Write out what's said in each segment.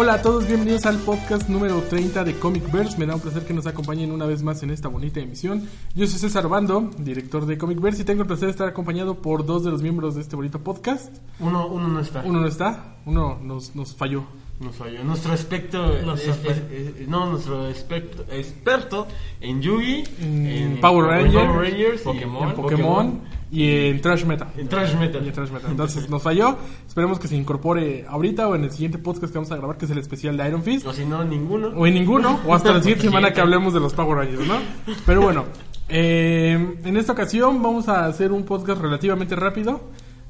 Hola a todos, bienvenidos al podcast número 30 de Comic Verse. Me da un placer que nos acompañen una vez más en esta bonita emisión. Yo soy César Bando, director de Comic Verse, y tengo el placer de estar acompañado por dos de los miembros de este bonito podcast. Uno, uno no está. Uno no está, uno nos, nos falló. Nos falló. Nuestro es- es- es- no, nuestro experto, experto en Yugi, En Power Rangers, Power Rangers y Pokémon, en Pokémon y en Trash Metal. en Trash Metal. Y en Trash Metal. Entonces nos falló. Esperemos que se incorpore ahorita o en el siguiente podcast que vamos a grabar, que es el especial de Iron Fist. O si no, ninguno. O en ninguno, o hasta la siguiente semana que hablemos de los Power Rangers, ¿no? Pero bueno, eh, en esta ocasión vamos a hacer un podcast relativamente rápido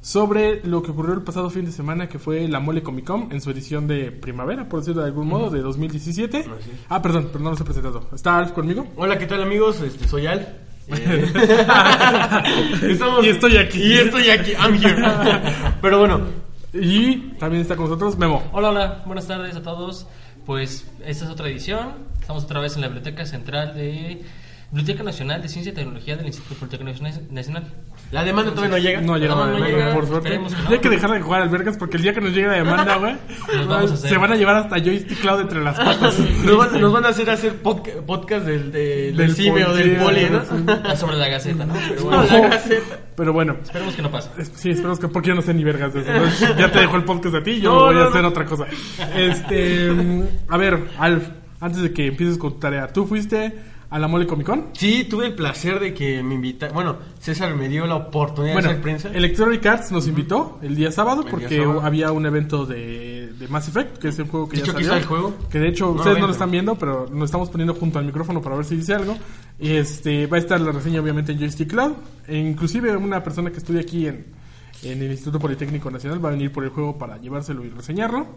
sobre lo que ocurrió el pasado fin de semana, que fue la Mole Comic Con en su edición de primavera, por decirlo de algún modo, de 2017. Así es. Ah, perdón, pero no los he presentado. ¿Está Alf conmigo? Hola, ¿qué tal amigos? Este, soy Al. Eh, estamos- Y estoy aquí. Y estoy aquí, I'm here. Pero bueno, Y también está con nosotros Memo. Hola, hola, buenas tardes a todos. Pues esta es otra edición. Estamos otra vez en la Biblioteca Central de Biblioteca Nacional de Ciencia y Tecnología del Instituto Politécnico Nacional. la demanda todavía no llega. No llega, No, no no llega. por suerte. No. Hay que dejar de jugar al Vergas porque el día que nos llegue la demanda, güey, se van a llevar hasta Joystick Cloud entre las patas. Nos van, nos van a hacer hacer podca- podcast del, de- del Del CIME o del poli, ¿no? Sobre la Gaceta, ¿no? Pero Bueno, bueno, la Gaceta. Pero bueno, esperemos que no pase. Es- Sí, esperemos que porque yo no sé ni vergas de eso. Entonces, ya te dejo el podcast a ti, yo No, voy no, a no. hacer otra cosa. Este, a ver, Alf, antes de que empieces con tu tarea, ¿tú fuiste a la Mole Comic Con? Sí, tuve el placer de que me invitaran. Bueno, César me dio la oportunidad Bueno, de hacer prensa. Electronic Arts nos invitó el día sábado El día porque sábado. había un evento de, de Mass Effect, que es el juego que De ya hecho, salió. el juego. Que de hecho No, ustedes no lo están viendo, pero nos estamos poniendo junto al micrófono para ver si dice algo. Y este va a estar la reseña obviamente en Joystick Cloud. E inclusive una persona que estudia aquí en, en el Instituto Politécnico Nacional va a venir por el juego para llevárselo y reseñarlo.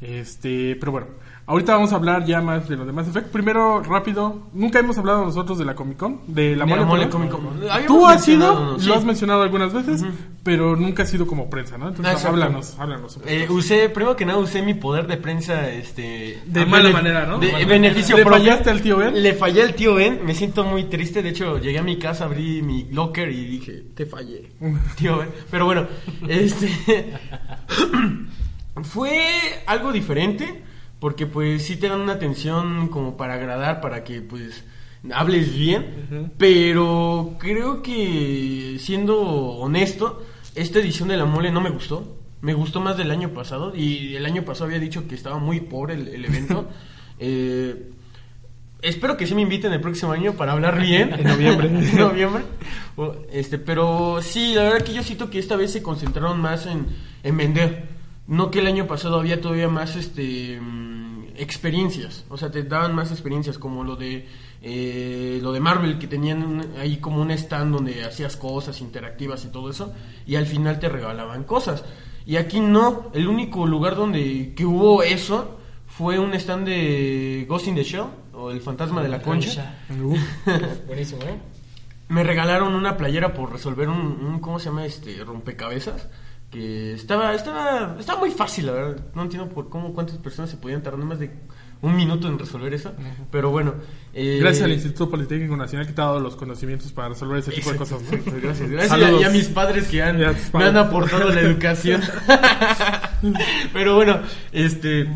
Este, pero bueno, ahorita vamos a hablar ya más de lo de Mass Effect. Primero, rápido, nunca hemos hablado nosotros de la Comic Con, de la De Mole. Comic Con. Tú has sido, sí. lo has mencionado algunas veces, pero nunca has sido como prensa, ¿no? Entonces, háblanos, háblanos. Eh, usé, primero que nada, usé mi poder de prensa, este... De mala manera, ¿no? De De beneficio ¿Le propio. fallaste al tío Ben? Le fallé al tío Ben, me siento muy triste, de hecho, llegué a mi casa, abrí mi locker y dije, te fallé, tío Ben. Pero bueno, este... fue algo diferente, porque pues sí te dan una atención como para agradar, para que pues hables bien, pero creo que siendo honesto, esta edición de la mole no me gustó. Me gustó más del año pasado y el año pasado había dicho que estaba muy pobre el, el evento. Eh, espero que sí me inviten el próximo año para hablar bien. En noviembre. en noviembre. Este, pero sí, la verdad que yo siento que esta vez se concentraron más en, en vender. No que el año pasado había todavía más este mm, experiencias. O sea, te daban más experiencias como lo de eh, lo de Marvel, que tenían ahí como un stand donde hacías cosas interactivas y todo eso. Y al final te regalaban cosas. Y aquí no. El único lugar donde que hubo eso fue un stand de Ghost in the Shell o el fantasma de la concha. Buenísimo, ¿eh? Me regalaron una playera por resolver un, un- ¿cómo se llama? Este rompecabezas. Que estaba, estaba, estaba muy fácil, la verdad. No entiendo por cómo cuántas personas se podían tardar más de un minuto en resolver eso. Pero bueno. eh, Gracias al Instituto Politécnico Nacional que te ha dado los conocimientos para resolver ese tipo de cosas. Gracias, gracias. Saludos. Y a mis padres que han, a me han aportado la educación. Pero bueno, este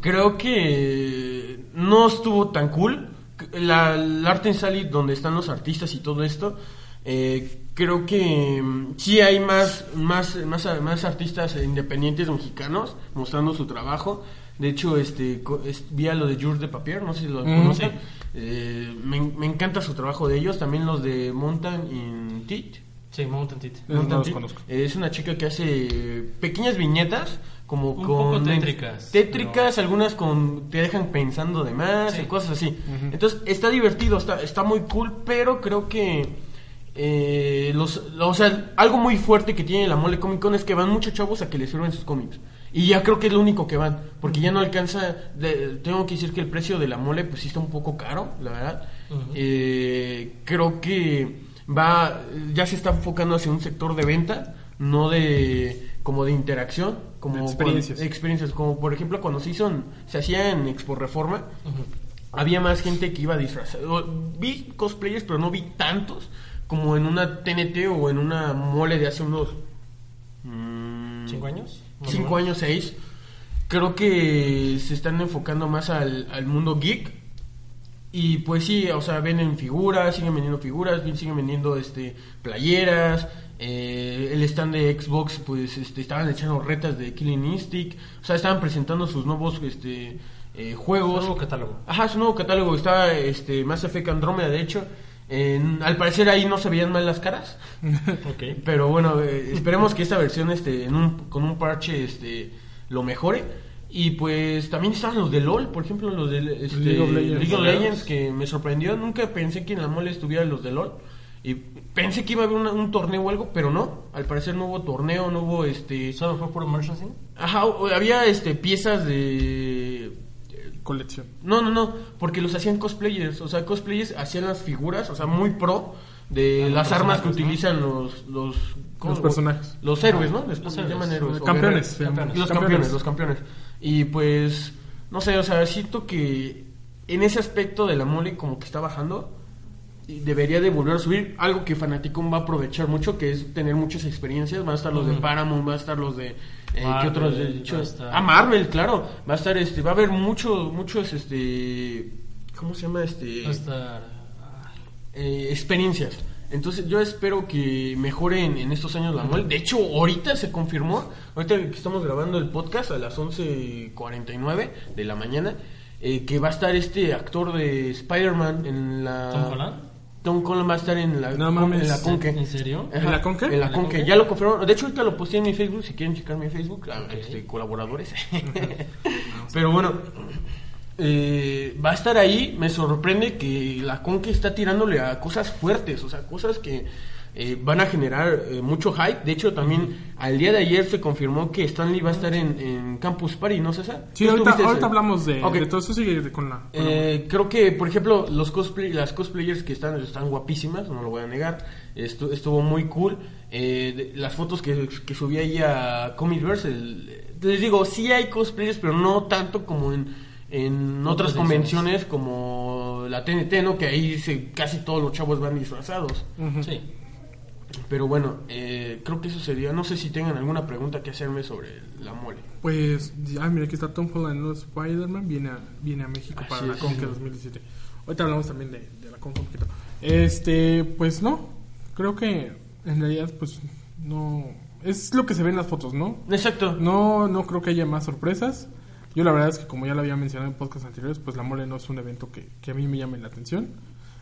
creo que no estuvo tan cool. La, la Art en Sally, donde están los artistas y todo esto, eh, creo que mm, sí hay más, más, más, más artistas independientes mexicanos mostrando su trabajo. De hecho, este, co- es- vi a lo de Jules de Papier, no sé si lo Mm, conocen. sí. Eh, me, me encanta su trabajo de ellos. También los de Mountain in. Sí, Mountain. No, no los Mountain conozco. Tea. Es una chica que hace pequeñas viñetas como Un con poco tétricas, tétricas, pero- algunas con te dejan pensando de más Sí. y cosas así. Entonces está divertido, está está muy cool, pero creo que eh, los, o sea, algo muy fuerte que tiene la Mole Comic Con es que van muchos chavos a que les firmen sus cómics. Y ya creo que es lo único que van, porque ya no alcanza, de- tengo que decir que el precio de la mole pues sí está un poco caro, la verdad. Eh, creo que va, ya se está enfocando hacia un sector de venta, no de como de interacción, como De experiencias. experiencias, como por ejemplo cuando se hizo, se hacía en Expo Reforma, había más gente que iba disfrazada. Vi cosplayers, pero no vi tantos como en una TNT o en una mole de hace unos mm, ¿Cinco años? cinco años, seis. Creo que se están enfocando más al, al mundo geek. Y pues sí, o sea, venden figuras, siguen vendiendo figuras, siguen vendiendo este playeras. eh, el stand de Xbox, pues este, estaban echando retas de Killing Instinct. O sea, estaban presentando sus nuevos este, eh, juegos. Nuevo catálogo. Ajá, su nuevo catálogo está este, Mass Effect Andromeda, de hecho. En- al parecer ahí no se veían mal las caras. Ok. Pero bueno, eh, esperemos que esta versión este, en un, con un parche este, lo mejore. Y pues también estaban los de LOL, por ejemplo, los de este, League of Legends. League of Legends, que me sorprendió. Nunca pensé que en la mole estuvieran los de LOL. Y pensé que iba a haber una- un torneo o algo, pero no. Al parecer no hubo torneo, no hubo este. ¿Solo fue por merchandising? Ajá, había este piezas de. Colección. No, no, no, porque los hacían cosplayers, o sea, cosplayers hacían las figuras, o sea, muy pro de Ah, las armas que utilizan los los ¿cómo? Los personajes. los héroes, ¿no? Les Los llaman héroes. Campeones, campeones. Los campeones, los campeones. Y pues no sé, o sea, siento que en ese aspecto de la mole como que está bajando y debería de volver a subir algo que Fanaticon va a aprovechar mucho, que es tener muchas experiencias. Van a estar los de. Paramount, va a estar los de... Eh, ¿qué Marvel, otros? Dicho? estar- Ah, Marvel, claro. Va a estar, este, va a haber muchos, muchos, este... ¿Cómo se llama? Este... Va a estar... eh, experiencias. Entonces yo espero que mejore en, en estos años la mole. De hecho, ahorita se confirmó, ahorita que estamos grabando el podcast a las 11.49 de la mañana, eh, que va a estar este actor de Spider-Man en la... ¿Tom Holland? Tom Holland va a estar en la, No mames. en la Conque. ¿En serio? Ajá, ¿En la Conque? En la ¿En Conque. Conque? Ya lo confirmaron. De hecho, ahorita lo posté en mi Facebook. Si quieren checar mi Facebook, este, colaboradores. Pero bueno, eh, va a estar ahí. Me sorprende que la Conque está tirándole a cosas fuertes, o sea, cosas que eh, van a generar eh, mucho hype. De hecho, también al día de ayer se confirmó que Stanley va a estar en, en Campus Party, ¿no, César? Sí, ¿Tú ahorita, hablamos de, Ok. de todo eso. Sigue con la. con la- Eh, creo que, por ejemplo, los cosplay, las cosplayers que están, están guapísimas, no lo voy a negar. Estu- estuvo muy cool. Eh, de- las fotos que, que subí ahí a Comicverse, el- les digo, sí hay cosplayers, pero no tanto como en, en otras Otras convenciones como la TNT, ¿no? Que ahí se- casi todos los chavos van disfrazados. Sí. Pero bueno, eh, creo que eso sería. No sé si tengan alguna pregunta que hacerme sobre la mole. Pues, ah, mira, aquí está Tom Holland, ¿no? Spider-Man, viene a, viene a México Así para la es. Conque 2017. Ahorita hablamos también de, de la Conque un poquito. Este, pues no, creo que en realidad, pues no. Es lo que se ve en las fotos, ¿no? Exacto. No, no creo que haya más sorpresas. Yo la verdad es que como ya lo había mencionado en podcasts anteriores, pues la mole no es un evento que, que a mí me llame la atención.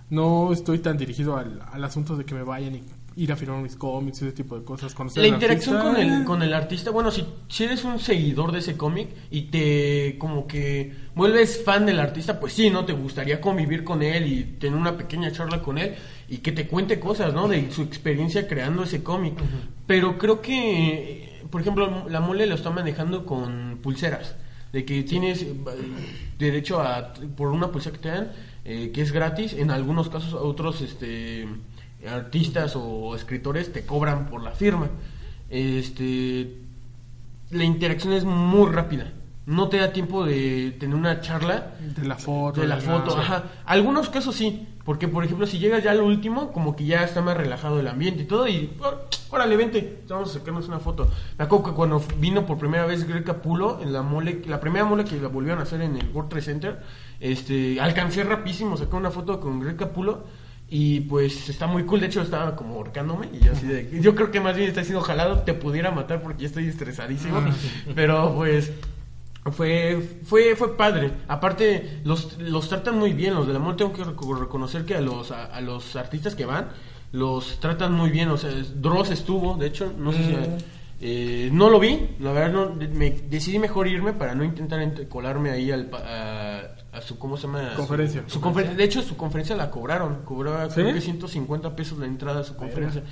No estoy tan dirigido al, al asunto de que me vayan y ir a firmar mis cómics y ese tipo de cosas. conocer La interacción artista, con el, con el artista, bueno, si, si eres un seguidor de ese cómic y te como que vuelves fan del artista, pues sí, ¿no? Te gustaría convivir con él y tener una pequeña charla con él y que te cuente cosas, ¿no? De su experiencia creando ese cómic. Pero creo que, por ejemplo, la mole lo está manejando con pulseras. De que tienes derecho a, por una pulsera que te dan, eh, que es gratis, en algunos casos otros este artistas o escritores te cobran por la firma. Este la interacción es muy rápida. No te da tiempo de tener una charla De la foto. de la foto, ajá. Algunos casos sí, porque por ejemplo si llegas ya al último, como que ya está más relajado el ambiente y todo, y "Oh, órale, vente, vamos a sacarnos una foto. Me acuerdo que cuando vino por primera vez Greg Capulo, en la mole, la primera mole que la volvieron a hacer en el World Trade Center, este, alcancé rapidísimo, sacar una foto con Greg Capulo, y pues está muy cool, de hecho estaba como ahorcándome, y yo así de, yo creo que más bien está siendo jalado, te pudiera matar porque ya estoy estresadísimo, pero pues... Fue, fue, fue padre. Aparte, los, los tratan muy bien. Los del amor tengo que reco- reconocer que a los, a, a los artistas que van, los tratan muy bien, o sea, Dross estuvo, de hecho, no sé si... eh, no lo vi, la verdad no, me decidí mejor irme para no intentar colarme ahí al, a, a su, ¿cómo se llama? Conferencia. Su, confer- de hecho, su conferencia la cobraron, cobraba ¿Sí? creo que 150 pesos la entrada a su conferencia.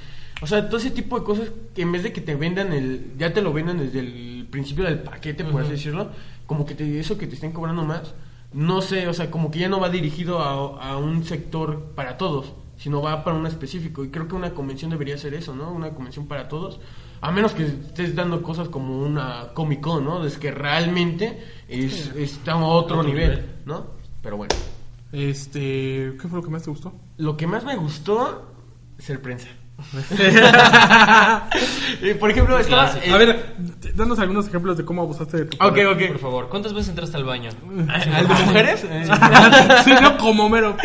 O sea, todo ese tipo de cosas que en vez de que te vendan el, ya te lo vendan desde el principio del paquete, por así decirlo, como que te, eso que te estén cobrando más, no sé, o sea, como que ya no va dirigido a, a un sector para todos, sino va para un específico. Y creo que una convención debería ser eso, ¿no? Una convención para todos. A menos que estés dando cosas como una Comic Con, ¿no? Es que realmente es, está a otro, Otro nivel, nivel. ¿no? Pero bueno. Este, ¿qué fue lo que más te gustó? Lo que más me gustó, ser prensa. Eh, Por ejemplo, estaba... Eh, A ver, danos algunos ejemplos de cómo abusaste de tu Ok, ok. Por favor, ¿cuántas veces entraste al baño? ¿Al de mujeres? Eh, sí, no como mero.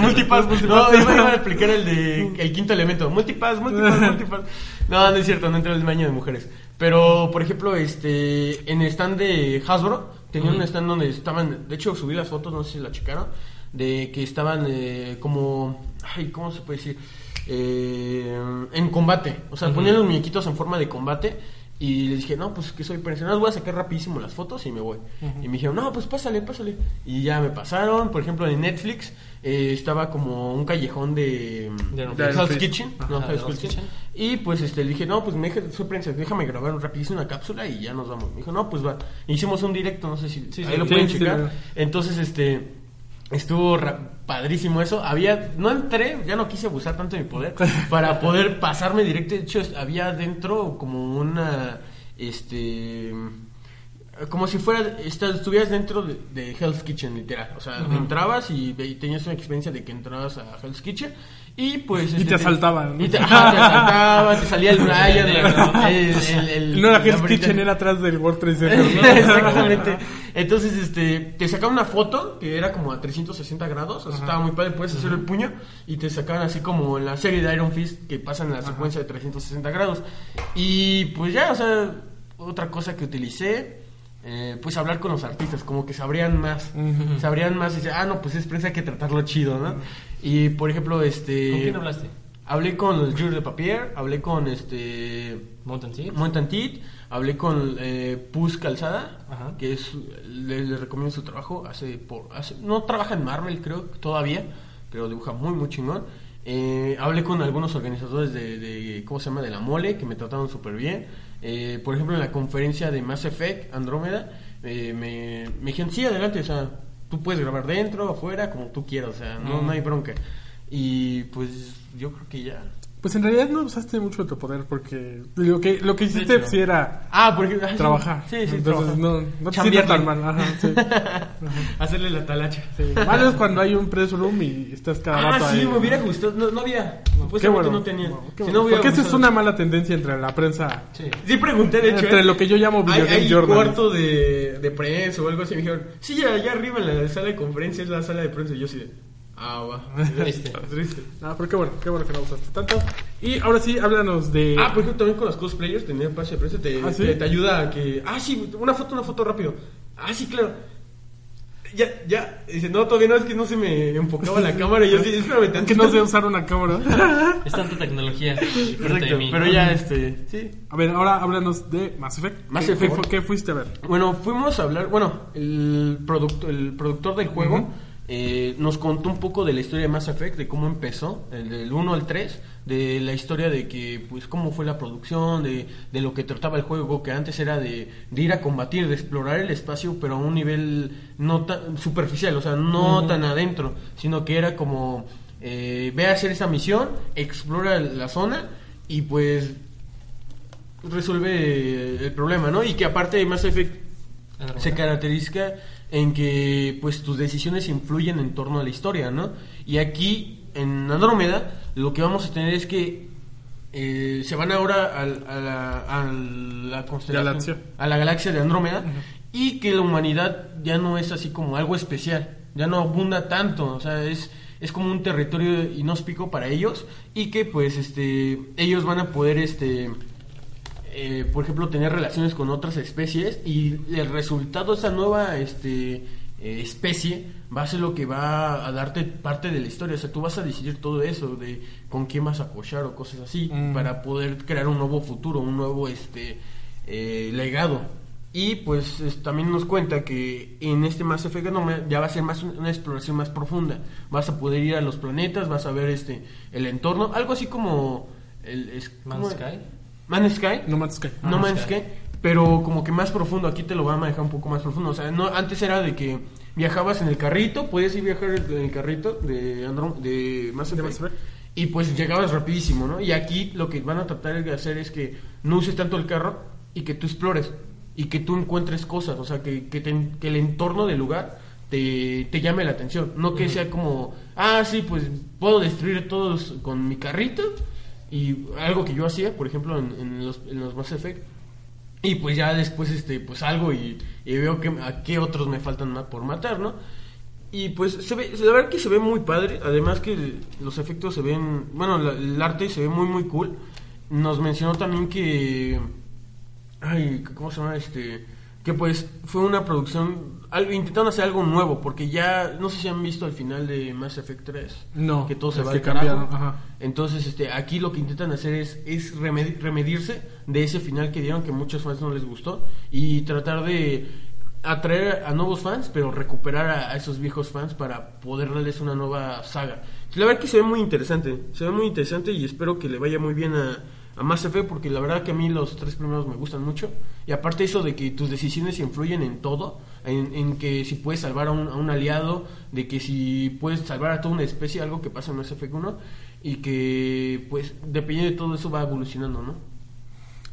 multipass, no, iba, iba a explicar el de el quinto elemento. Multipass, multipass, multipass. No, no es cierto, no entré al baño de mujeres. Pero, por ejemplo, este en el stand de Hasbro, tenía un stand donde estaban, de hecho subí las fotos, no sé si la checaron, de que estaban eh, como, ay, ¿cómo se puede decir? Eh, en combate. O sea, ponían los muñequitos en forma de combate. Y les dije, no, pues que soy personal, voy a sacar rapidísimo las fotos y me voy. Y me dijeron, no, pues pásale, pásale. Y ya me pasaron, por ejemplo, en Netflix eh, estaba como un callejón de, De- de de Hell's Hell's Kitchen. Ajá, no, de Hell's Hell's Kitchen. Kitchen. Y pues este, le dije, no, pues me dije, soy prensa, déjame grabar rapidísimo una cápsula y ya nos vamos. Me dijo, no, pues va. Hicimos un directo, no sé si Sí, ahí sí. lo Sí, pueden checar. Entonces, este, estuvo padrísimo eso. Había, no entré, ya no quise abusar tanto de mi poder para poder pasarme directo. De hecho, había dentro como una, este, como si fuera, estuvieras dentro de, de Hell's Kitchen, literal. O sea, entrabas y, y tenías una experiencia de que entrabas a Hell's Kitchen y pues... Y este, te asaltaban. Y te, ajá, te asaltaban, te salía el Brian, el, el, el- No era Hell's Kitchen, era atrás del World Trade Center. ¿no? Exactamente. Entonces, este, te sacaban una foto que era como a 360 grados, o sea, estaba muy padre, puedes hacer el puño y te sacaban así como en la serie de Iron Fist que pasan en la secuencia de 360 grados. Y pues ya, o sea, otra cosa que utilicé, eh, pues hablar con los artistas, como que sabrían más, sabrían más y dice, ah, no, pues es prensa hay que tratarlo chido, ¿no? Y por ejemplo, este... ¿Con quién hablaste? Hablé con el Jules de Papier, hablé con este... Montantit, hablé con eh, Puz Calzada, Ajá. que es le, le recomiendo su trabajo, hace por hace, no trabaja en Marvel creo todavía, pero dibuja muy muy chingón. Eh, hablé con algunos organizadores de, de cómo se llama de la mole que me trataron súper bien. Eh, por ejemplo en la conferencia de Mass Effect Andrómeda eh, me, me dijeron sí adelante, o sea tú puedes grabar dentro, afuera, como tú quieras, o sea no, no hay bronca. Y pues yo creo que ya. Pues en realidad no usaste mucho de tu poder porque lo que, lo que hiciste sí era Ah, porque ah, sí. trabajar. Sí, sí, Entonces trabajar. no, no te sientes tan mal. Ajá, sí. Hacerle la talacha. Sí. Malo es cuando hay un press room y estás cada Ah, rato sí, ahí. me hubiera gustado. No, no había. Qué Supuestamente bueno. no tenía. No, qué Si bueno. no hubiera Porque esa es una mala tendencia entre la prensa. Sí. Sí pregunté, de hecho. Entre ¿eh? lo que yo llamo Hay, video hay journalist. cuarto de, de prensa o algo así. Me dijeron, sí, allá arriba en la sala de conferencia es la sala de prensa. Y yo de, ah, va. Triste. Triste. Ah, pero qué bueno, qué bueno que no usaste tanto. Y ahora sí, háblanos de. Ah, por ejemplo, también con los cosplayers tenía pase de prensa. Te, ¿Ah, sí? te, te ayuda a que. Ah, sí, una foto, una foto rápido. Ah, sí, claro. Ya, ya. Dice, no, todavía no, es que no se me enfocaba la cámara. Y yo sí, espérame Es que no sé usar una cámara. Es tanta tecnología. mí. pero ya, este. Sí, A ver, ahora háblanos de Mass Effect. Mass ¿Qué, Effect. qué fuiste a ver? Bueno, fuimos a hablar, bueno, el, producto, el productor del juego eh, nos contó un poco de la historia de Mass Effect, de cómo empezó, el del 1 al 3, de la historia de que, pues, cómo fue la producción, de, de lo que trataba el juego, que antes era de, de ir a combatir, de explorar el espacio, pero a un nivel no tan superficial, o sea, no tan adentro, sino que era como, eh, ve a hacer esa misión, explora la zona y pues resuelve el problema, ¿no? Y que aparte de Mass Effect. Se caracteriza en que pues tus decisiones influyen en torno a la historia, ¿no? Y aquí en Andrómeda lo que vamos a tener es que eh, se van ahora al- a, la, a la constelación, Galaxia. a la galaxia de Andrómeda y que la humanidad ya no es así como algo especial, ya no abunda tanto, o sea, es es como un territorio inhóspico para ellos y que pues este ellos van a poder este eh, por ejemplo, tener relaciones con otras especies y el resultado, esa nueva este, eh, especie va a ser lo que va a darte parte de la historia. O sea, tú vas a decidir todo eso, de con quién vas a cochar o cosas así, Mm. para poder crear un nuevo futuro, un nuevo este eh, legado. Y pues es- también nos cuenta que en este Mass Effect Andromeda ya va a ser más un- una exploración más profunda. Vas a poder ir a los planetas, vas a ver este el entorno, algo así como el es- Man's ¿cómo? Sky. Man's Sky. No Man's Sky. No Ah, Man's Sky. Sky, pero como que más profundo. Aquí te lo van a manejar un poco más profundo. O sea, no, antes era de que viajabas en el carrito, podías ir viajar en el carrito de, Androm de Mass De Effect, Mass Effect. y pues llegabas rapidísimo, ¿no? Y aquí lo que van a tratar de hacer es que no uses tanto el carro y que tú explores y que tú encuentres cosas, o sea, que, que, te- que el entorno del lugar te, te llame la atención, no que sea como, ah, sí, pues puedo destruir todos con mi carrito y algo que yo hacía, por ejemplo, en, los, en los Mass Effect, y pues ya después este pues salgo y, y veo que a qué otros me faltan por matar, ¿no? Y pues se ve, la verdad que se ve muy padre, además que los efectos se ven, bueno, la- el arte se ve muy muy cool. Nos mencionó también que ay, ¿cómo se llama este? Que pues fue una producción, algo, intentaron hacer algo nuevo, porque ya, no sé si han visto al final de Mass Effect 3. No, Que todo se va al cambiaron, ajá. Entonces, este, aquí lo que intentan hacer es, es remedi- remedirse de ese final que dieron que a muchos fans no les gustó y tratar de atraer a nuevos fans, pero recuperar a, a esos viejos fans para poder darles una nueva saga. La verdad que se ve muy interesante, se ve muy interesante y espero que le vaya muy bien a, a Mass Effect porque la verdad que a mí los tres primeros me gustan mucho y aparte eso de que tus decisiones influyen en todo, en, en que si puedes salvar a un, a un aliado, de que si puedes salvar a toda una especie, algo que pasa en Mass Effect 1 y que pues dependiendo de todo eso va evolucionando, ¿no?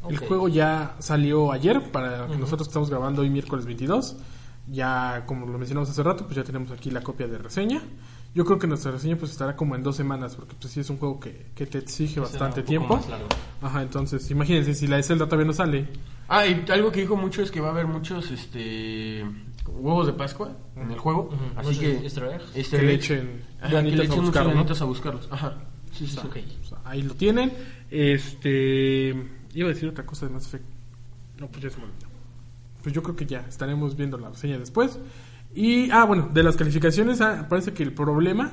El juego ya salió ayer para nosotros que estamos grabando hoy miércoles 22. Ya, como lo mencionamos hace rato, pues ya tenemos aquí la copia de reseña. Yo creo que nuestra reseña pues estará como en dos semanas, porque pues sí es un juego que, que te exige bastante tiempo. Ajá, entonces imagínense, si la de Zelda todavía no sale, Ah, y algo que dijo mucho es que va a haber muchos este huevos de Pascua en el juego, así que easter que le echen Ajá, que ganitas le a buscarlos. Ajá. Sí, sí. O sea, ahí lo tienen. Este. Iba a decir otra cosa de Mass Effect. No, pues ya se me olvidó. Pues yo creo que ya estaremos viendo la reseña después. Y, ah, bueno, de las calificaciones, ah, parece que el problema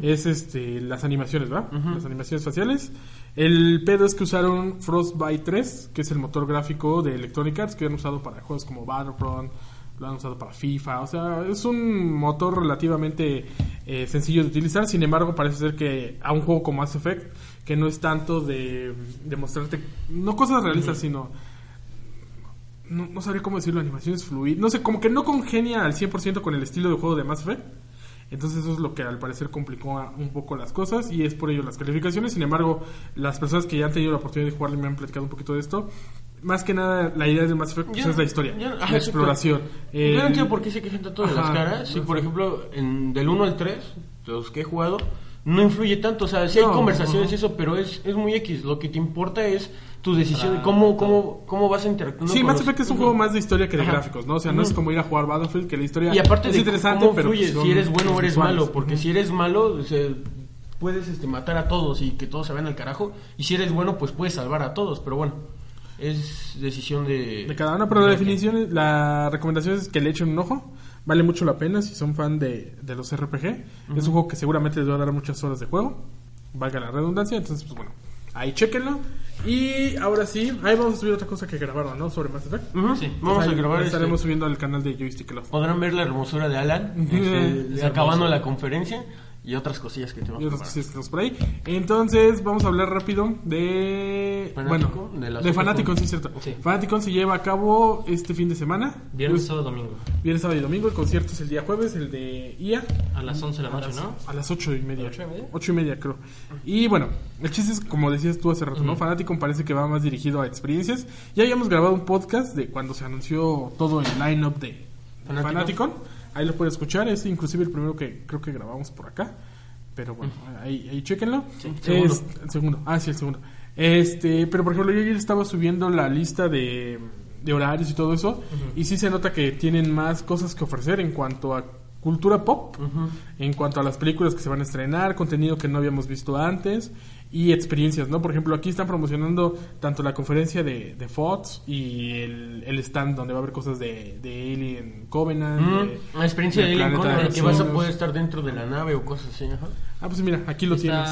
es este las animaciones, ¿verdad? Las animaciones faciales. El pedo es que usaron Frostbite 3, que es el motor gráfico de Electronic Arts, que han usado para juegos como Battlefront, lo han usado para FIFA, o sea, es un motor relativamente eh, sencillo de utilizar, sin embargo parece ser que a un juego como Mass Effect, que no es tanto de, de mostrarte, no cosas realistas, sino, no, no sabría cómo decirlo, animaciones fluidas, no sé, como que no congenia al 100% con el estilo de juego de Mass Effect. Entonces eso es lo que al parecer complicó un poco las cosas y es por ello las calificaciones. Sin embargo, las personas que ya han tenido la oportunidad de jugarlo y me han platicado un poquito de esto. Más que nada, la idea de Mass Effect pues, Yo- es la historia, yo- ajá, la exploración. Yo El- no entiendo por qué se quejan tanto de las caras. Si, por ejemplo, en, del 1 al 3, los que he jugado, no influye tanto. O sea, sí hay No, conversaciones y eso, pero es, es muy X. Lo que te importa es tu decisión, Ah, cómo, cómo, cómo vas interactuando Sí, con Mass los- Effect es un juego más de historia que de Ajá. gráficos, ¿no? O sea, no es como ir a jugar Battlefield, que la historia Y aparte es de interesante, cómo pero fluye, pues, si eres bueno o eres visuales. malo, porque si eres malo, o sea, puedes este, matar a todos y que todos se vayan al carajo, y si eres bueno, pues puedes salvar a todos, pero bueno, es decisión de... de cada uno, pero la definición, la recomendación es que le echen un ojo. Vale mucho la pena si son fan de, de los RPG. Es un juego que seguramente les va a dar muchas horas de juego. Valga la redundancia. Entonces, pues bueno, ahí chequenlo. Y ahora sí, ahí vamos a subir otra cosa que grabaron, ¿no? Sobre Mass Effect. Sí. Vamos Ahí a grabar este- Estaremos subiendo al canal de Joystick Club. Podrán ver la hermosura de Alan, este, Es acabando hermoso. la conferencia y otras cosillas que tenemos Y otras cosillas que tenemos por ahí. Entonces, vamos a hablar rápido de. Fanático, bueno, de de, Fanaticon, Con. sí, cierto. Sí. Fanaticon se lleva a cabo este fin de semana. Viernes, Pues, sábado, domingo. Viernes, sábado y domingo. El concierto es el día jueves, el de IA. A las 11 de la noche, ¿no? A las ocho y media. ¿A las ocho y media? Ocho y media, creo. Y bueno, el chiste es, como decías tú hace rato, ¿no? Fanaticon parece que va más dirigido a experiencias. Ya habíamos grabado un podcast de cuando se anunció todo el line-up de de Fanaticon. Fanaticon. Ahí lo pueden escuchar. Es inclusive el primero que creo que grabamos por acá. Pero bueno, ahí, ahí chéquenlo. segundo. Es- el segundo. Ah, sí, el segundo. Este, pero por ejemplo, yo ayer estaba subiendo la lista de, de horarios y todo eso. Y sí se nota que tienen más cosas que ofrecer en cuanto a cultura pop en cuanto a las películas que se van a estrenar, contenido que no habíamos visto antes y experiencias, ¿no? Por ejemplo, aquí están promocionando tanto la conferencia de, de Fox y el, el stand donde va a haber cosas de, de Alien Covenant. Mm, de- la experiencia de Alien Covenant, que vas a poder estar dentro de la nave o cosas así. ajá. Ah, pues mira, aquí lo tienes.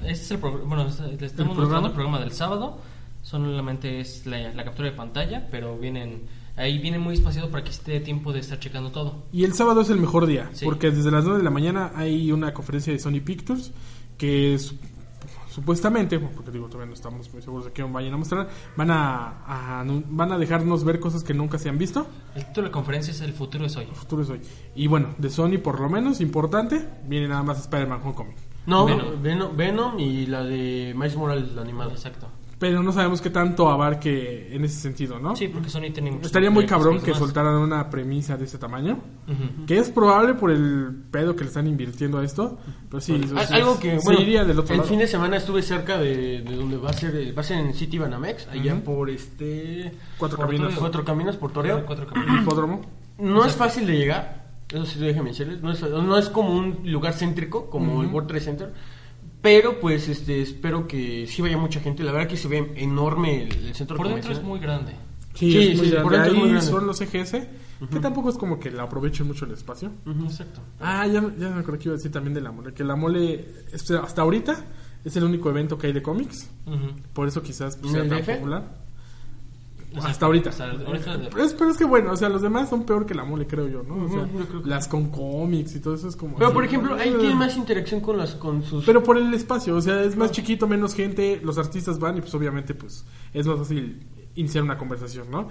Este es el programa, bueno, le estamos mostrando el programa del sábado. Solamente es la, la captura de pantalla, pero vienen ahí viene muy espaciado para que esté tiempo de estar checando todo. Y el sábado es el mejor día, Sí. porque desde las 9 de la mañana hay una conferencia de Sony Pictures que es, supuestamente, porque digo, todavía no estamos muy seguros de qué vayan a mostrar, van a, a- van a dejarnos ver cosas que nunca se han visto. El título de la conferencia es El futuro es hoy. Futuro es hoy. Y bueno, de Sony por lo menos, importante, viene nada más Spider-Man Homecoming. No, Venom. Venom. Venom y la de Miles Morales, la animada. Exacto. Pero no sabemos qué tanto abarque en ese sentido, ¿no? Sí, porque Sony tiene muchos Estaría muy cabrón que demás. soltaran una premisa de ese tamaño. Ujú. Que es probable por el pedo que le están invirtiendo a esto. Pero sí, eso Al- sí, Algo que, bueno, iría del otro el lado. fin de semana estuve cerca de, de donde va a ser, va a ser en City Banamex, allá Ujú. por este... Cuatro Por caminos. Toreo. Cuatro caminos por Toreo. Cuatro caminos. Hipódromo. No es fácil de llegar, eso sí déjame decirles, no es, no es como un lugar céntrico, como el World Trade Center, pero pues este espero que sí vaya mucha gente, la verdad que se ve enorme el, el centro Por dentro es muy grande. Sí, Sí, es muy sí, grande. por dentro es muy grande. son los EGS, que tampoco es como que la aprovechen mucho el espacio. Exacto. Ah, ya, ya me acuerdo que iba a decir también de la mole, que la mole este, hasta ahorita es el único evento que hay de cómics, por eso quizás pues, ¿En sea tan DF? popular. Exacto. Hasta ahorita. Hasta de- Pero es, pero es que bueno, o sea, los demás son peor que la mole, creo yo, ¿no? O sea, las con cómics y todo eso es como... Pero así, por ejemplo, ahí eh. tiene más interacción con las con sus Pero por el espacio, o sea, es más chiquito, menos gente, los artistas van y pues obviamente pues es más fácil iniciar una conversación, ¿no?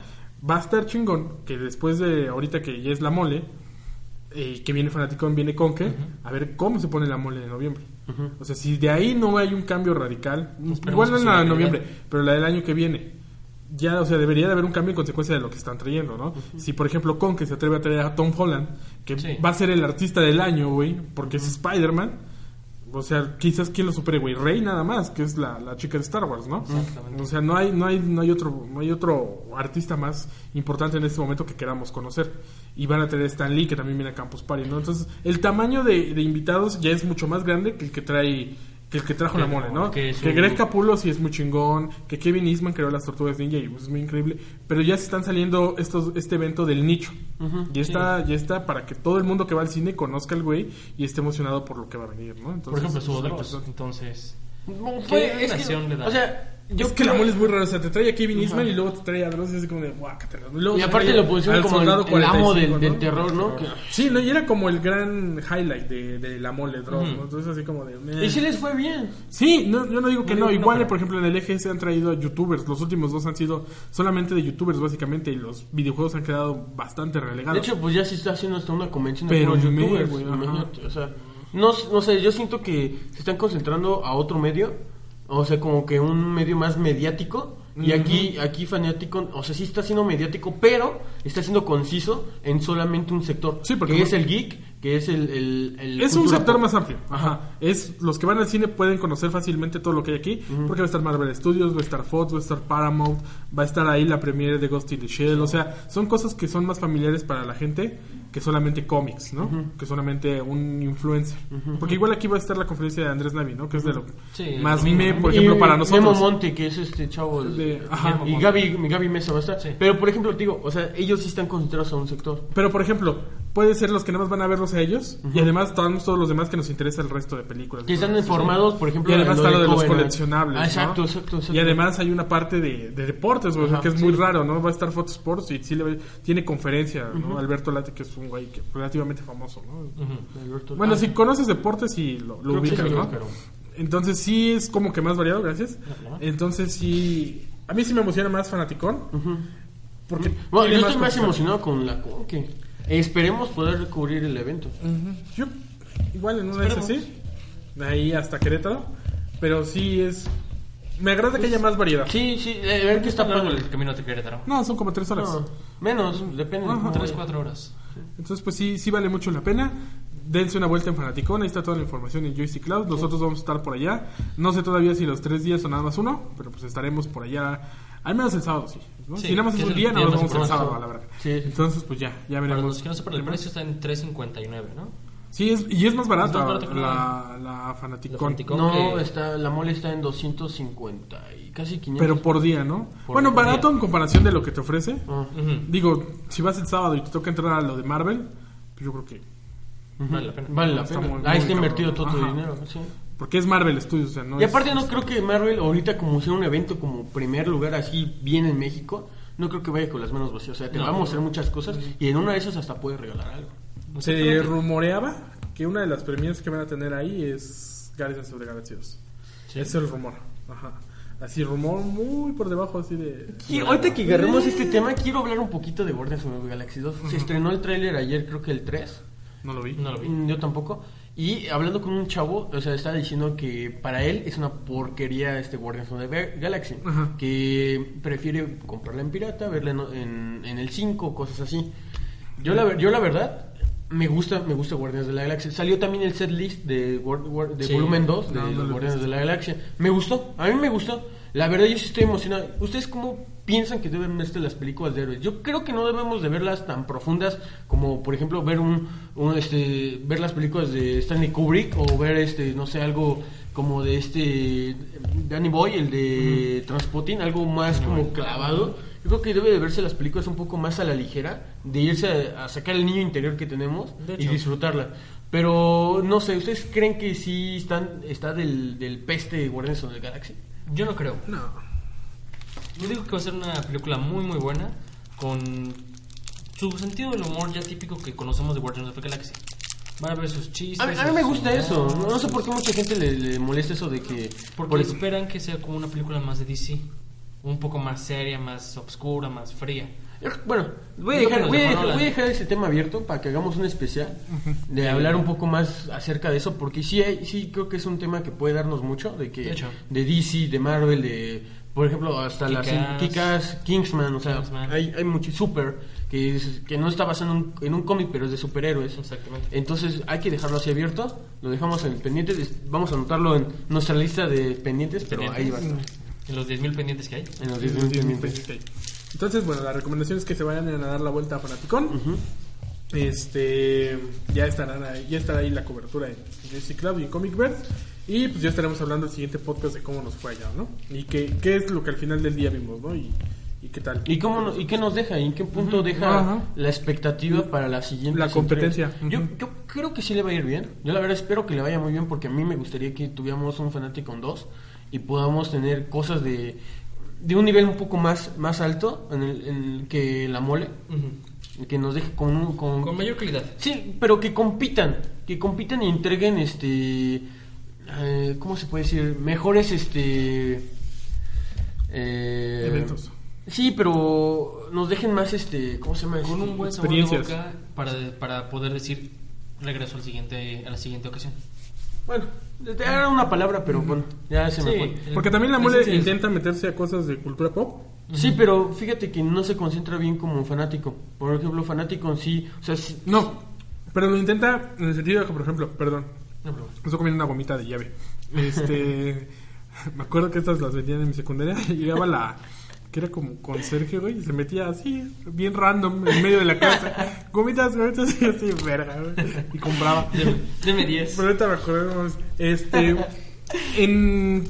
Va a estar chingón que después de ahorita que ya es la mole, y que viene Fanaticón, viene Conque, a ver cómo se pone la mole en noviembre. O sea, si de ahí no hay un cambio radical, Esperemos igual no en la de sea noviembre, pero la del año que viene, ya, o sea, debería de haber un cambio en consecuencia de lo que están trayendo, ¿no? Si, por ejemplo, Conque se atreve a traer a Tom Holland, que Sí. va a ser el artista del año, güey, porque es Spider-Man, o sea, quizás quién lo supere, güey, Rey nada más, que es la, la chica de Star Wars, ¿no? Exactamente. O sea, no hay, no hay, no hay otro, no hay otro artista más importante en este momento que queramos conocer. Y van a tener Stan Lee, que también viene a Campus Party, ¿no? Entonces, el tamaño de, de invitados ya es mucho más grande que el que trae, que el que trajo la mole, ¿no? que Que, Greg Capullo sí es muy chingón, que Kevin Eastman creó las Tortugas Ninja y pues, es muy increíble, pero ya se están saliendo estos, este evento del nicho. y está, ya está para que todo el mundo que va al cine conozca al güey y esté emocionado por lo que va a venir, ¿no? Entonces, Por ejemplo, su Dross. Entonces, No, ¿Qué es que- le da? O sea, yo es que la creo- mole es muy raro, o sea, te trae a Kevin Eastman y luego te trae a Dross y así como de guácatela. Luego Y te aparte lo pusieron al como el, Soldado el amo 45, del, del terror, ¿no? Que- Sí, no, y era como el gran highlight de, de la mole Dross. ¿no? Entonces así como de... meh. Y sí les fue bien. Sí, no, yo no digo que No Igual, pero- por ejemplo, en el EGS han traído a youtubers. Los últimos dos han sido solamente de youtubers, básicamente. Y los videojuegos han quedado bastante De relegados. hecho, pues ya se está haciendo hasta una convención de Pero youtubers. imagínate, o sea, no, no sé, yo siento que se están concentrando a otro medio, o sea, como que un medio más mediático. Y aquí, aquí fanático, o sea, sí está siendo mediático, pero está siendo conciso en solamente un sector. Sí, porque que es el geek, que es el... el- el es un sector pop. más amplio. Ajá. Es los que van al cine pueden conocer fácilmente todo lo que hay aquí, porque va a estar Marvel Studios, va a estar Fox, va a estar Paramount, va a estar ahí la premiere de Ghost in the Shell, o sea, son cosas que son más familiares para la gente que solamente cómics, ¿no? Que solamente un influencer. Porque igual aquí va a estar la conferencia de Andrés Navi, ¿no? Que es de lo Sí, más domingo, me, ¿no? por ejemplo, Y para nosotros. Memo Monte, que es este chavo. el- De- ajá. y Gaby, Gaby Mesa va a estar. Sí. Pero, por ejemplo, digo, o sea, ellos sí están concentrados a un sector. Pero, por ejemplo, puede ser los que nada más van a verlos a ellos y además todos, todos los demás que nos interesa el resto de películas. Que están ¿no? informados, por ejemplo, Y además lo está lo de los coleccionables. Ah, ¿no? exacto, exacto, exacto. Y además hay una parte de, de deportes, o sea, que es sí. muy raro, ¿no? Va a estar Fox Sports y sí le, tiene conferencia, ¿no? Alberto Late, que es un güey que relativamente famoso, ¿no? Alberto- Bueno, ah, si conoces deportes sí lo, lo que ubicas, sí, ¿no? pero- Entonces sí es como que más variado, gracias. Ajá. Entonces sí... A mí sí me emociona más Fanaticón. Porque Bueno, tiene yo estoy más emocionado con la Conque. Esperemos poder cubrir el evento. Yo, igual en una vez así, de ahí hasta Querétaro, pero sí es... Me agrada que haya más variedad. Sí, sí, eh, ver qué está largo pasando. el camino de Querétaro. No, son como tres horas. No, menos, depende. de Ajá. cómo Tres, vaya. cuatro horas. Entonces, pues sí, sí vale mucho la pena. Dense una vuelta en Fanaticón, ahí está toda la información en Joystick Cloud. Nosotros vamos a estar por allá. No sé todavía si los tres días o nada más uno, pero pues estaremos por allá Al menos el sábado sí. ¿no? Sí, si nada más es un día, más más vamos el sábado, a la verdad. Sí. Entonces, pues ya, ya Para veremos. los que no sepan el precio está en 3.59, ¿no? Sí, es, y es más barata Es más barato la, la Fanaticon. La Fanaticon. No, que- está, la mole está en 250 y casi 500. Pero por día, ¿no? Por- bueno, por barato día. en comparación de lo que te ofrece. Ah. Digo, si vas el sábado y te toca entrar a lo de Marvel, pues yo creo que... Vale la pena. Vale la Está pena. muy- Ahí muy está invertido todo tu Ajá. dinero. sí. Porque es Marvel Studios, o sea, no Y es- aparte no creo que Marvel ahorita como sea un evento como primer lugar así bien en México, no creo que vaya con las manos vacías. O sea, te No. vamos a hacer muchas cosas y en una de esas hasta puede regalar algo. Se rumoreaba que una de las premiers que van a tener ahí es Guardians of the Galaxy 2. Es el rumor. Ajá. Así, rumor muy por debajo, así de... Y ahorita que agarremos este tema, quiero hablar un poquito de Guardians of the Galaxy 2. Se estrenó el tráiler ayer, creo que el 3. No lo vi. No lo vi. Mm, Yo tampoco. Y hablando con un chavo, o sea, estaba diciendo que para él es una porquería este Guardians of the Ga- Galaxy. Ajá. Que prefiere comprarla en pirata, verla en, en- en el 5, cosas así. Yo la, ver- yo la verdad, me gusta me gusta Guardians de la Galaxia. Salió también el set list de, Sí. volumen 2 de No, Guardianes de la Galaxia. Me gustó, a mí me gustó. La verdad yo sí estoy emocionado. ¿Ustedes cómo piensan que deben verse las películas de héroes? Yo creo que no debemos de verlas tan profundas como por ejemplo ver un, un, este ver las películas de Stanley Kubrick o ver este no sé algo como de este Danny Boy, el de Transpotting, algo más como clavado. Yo creo que debe de verse las películas un poco más a la ligera, de irse a, a sacar el niño interior que tenemos De y disfrutarla. Pero no sé, ¿ustedes creen que sí están está del, del peste Guardians of the Galaxy? Yo no creo. No. Yo digo que va a ser una película muy muy buena con su sentido del humor ya típico que conocemos de Guardians of the Galaxy. Van a ver sus chistes. A mí, a mí me gusta humor, eso. No, no sé por qué mucha gente le, le molesta eso de que. Porque por- esperan que sea como una película más de DC. Un poco más seria, más oscura, más fría. Bueno, voy a, dejar, nos voy, a dejó dejar, Nolan. voy a dejar ese tema abierto para que hagamos un especial de hablar un poco más acerca de eso, porque sí, hay, sí creo que es un tema que puede darnos mucho, de que De hecho. de DC, de Marvel, de por ejemplo hasta las. Kikas, Kingsman, o sea, Kingsman. hay, hay mucho super que, es- que no está basado en un, en un cómic, pero es de superhéroes. Exactamente. Entonces hay que dejarlo así abierto, lo dejamos en pendientes, des- vamos a anotarlo en nuestra lista de pendientes, pero ahí va a estar. En los 10.000 pendientes que hay. En los Sí, 10 sí, sí, pendientes. sí, sí. Entonces, bueno, la recomendación es que se vayan a dar la vuelta a Fanaticón. Ujú. Este, ya estarán ahí, ya estará ahí la cobertura en JC Club y en Comic Verse. Y pues ya estaremos hablando el siguiente podcast de cómo nos fue allá, ¿no? Y qué, qué es lo que al final del día vimos, ¿no? Y, y qué tal. ¿Y, cómo, no- ¿Y qué nos deja? ¿Y en qué punto deja Ajá. la expectativa para la siguiente? La competencia. Yo, Ujú. yo creo que sí le va a ir bien. Yo la verdad espero que le vaya muy bien porque a mí me gustaría que tuviéramos un Fanaticon 2 y podamos tener cosas de, de un nivel un poco más, más alto en el, en el que la mole. Que nos deje con, un- con, Con mayor calidad. Sí, pero que compitan, que compitan y entreguen este eh, ¿cómo se puede decir? Mejores este eh, Eventos. Sí, pero nos dejen más este, ¿cómo se llama? Con un buen sabor de boca para, para poder decir regreso al siguiente, a la siguiente ocasión. Bueno, era una palabra, pero bueno, ya se me Sí. fue. Porque también la mole sí, sí. intenta meterse a cosas de cultura pop. Sí, pero fíjate que no se concentra bien como un fanático. Por ejemplo, fanático en sí, o sea, sí- No, pero lo intenta en el sentido de que, por ejemplo, perdón, No estoy comiendo una gomita de llave. Este, me acuerdo que estas las vendían en mi secundaria. y Llegaba la que era como conserje, güey, y se metía así, bien random, en medio de la clase. Gomitas, gomitas, y así, verga, güey. Y compraba. Deme- Deme 10. Pero ahorita me mames. Este, en,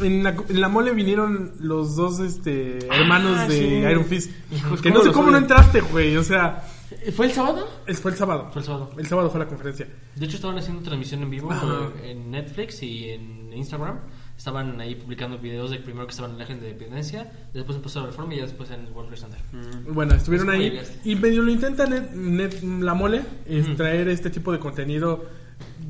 en, la, en la mole vinieron los dos este, hermanos Ah, de sí. Iron Fist. Que ¿cómo no sé cómo no entraste, güey. O sea, ¿fue el sábado? fue el sábado. Fue el sábado. El sábado fue la conferencia. De hecho, estaban haciendo transmisión en vivo en Netflix y en Instagram. Estaban ahí publicando videos de primero que estaban en la Agenda de Independencia, después empezó la Reforma y ya después en World Trade Center. Bueno, estuvieron Es ahí y medio lo intenta Net- Net- la mole es traer este tipo de contenido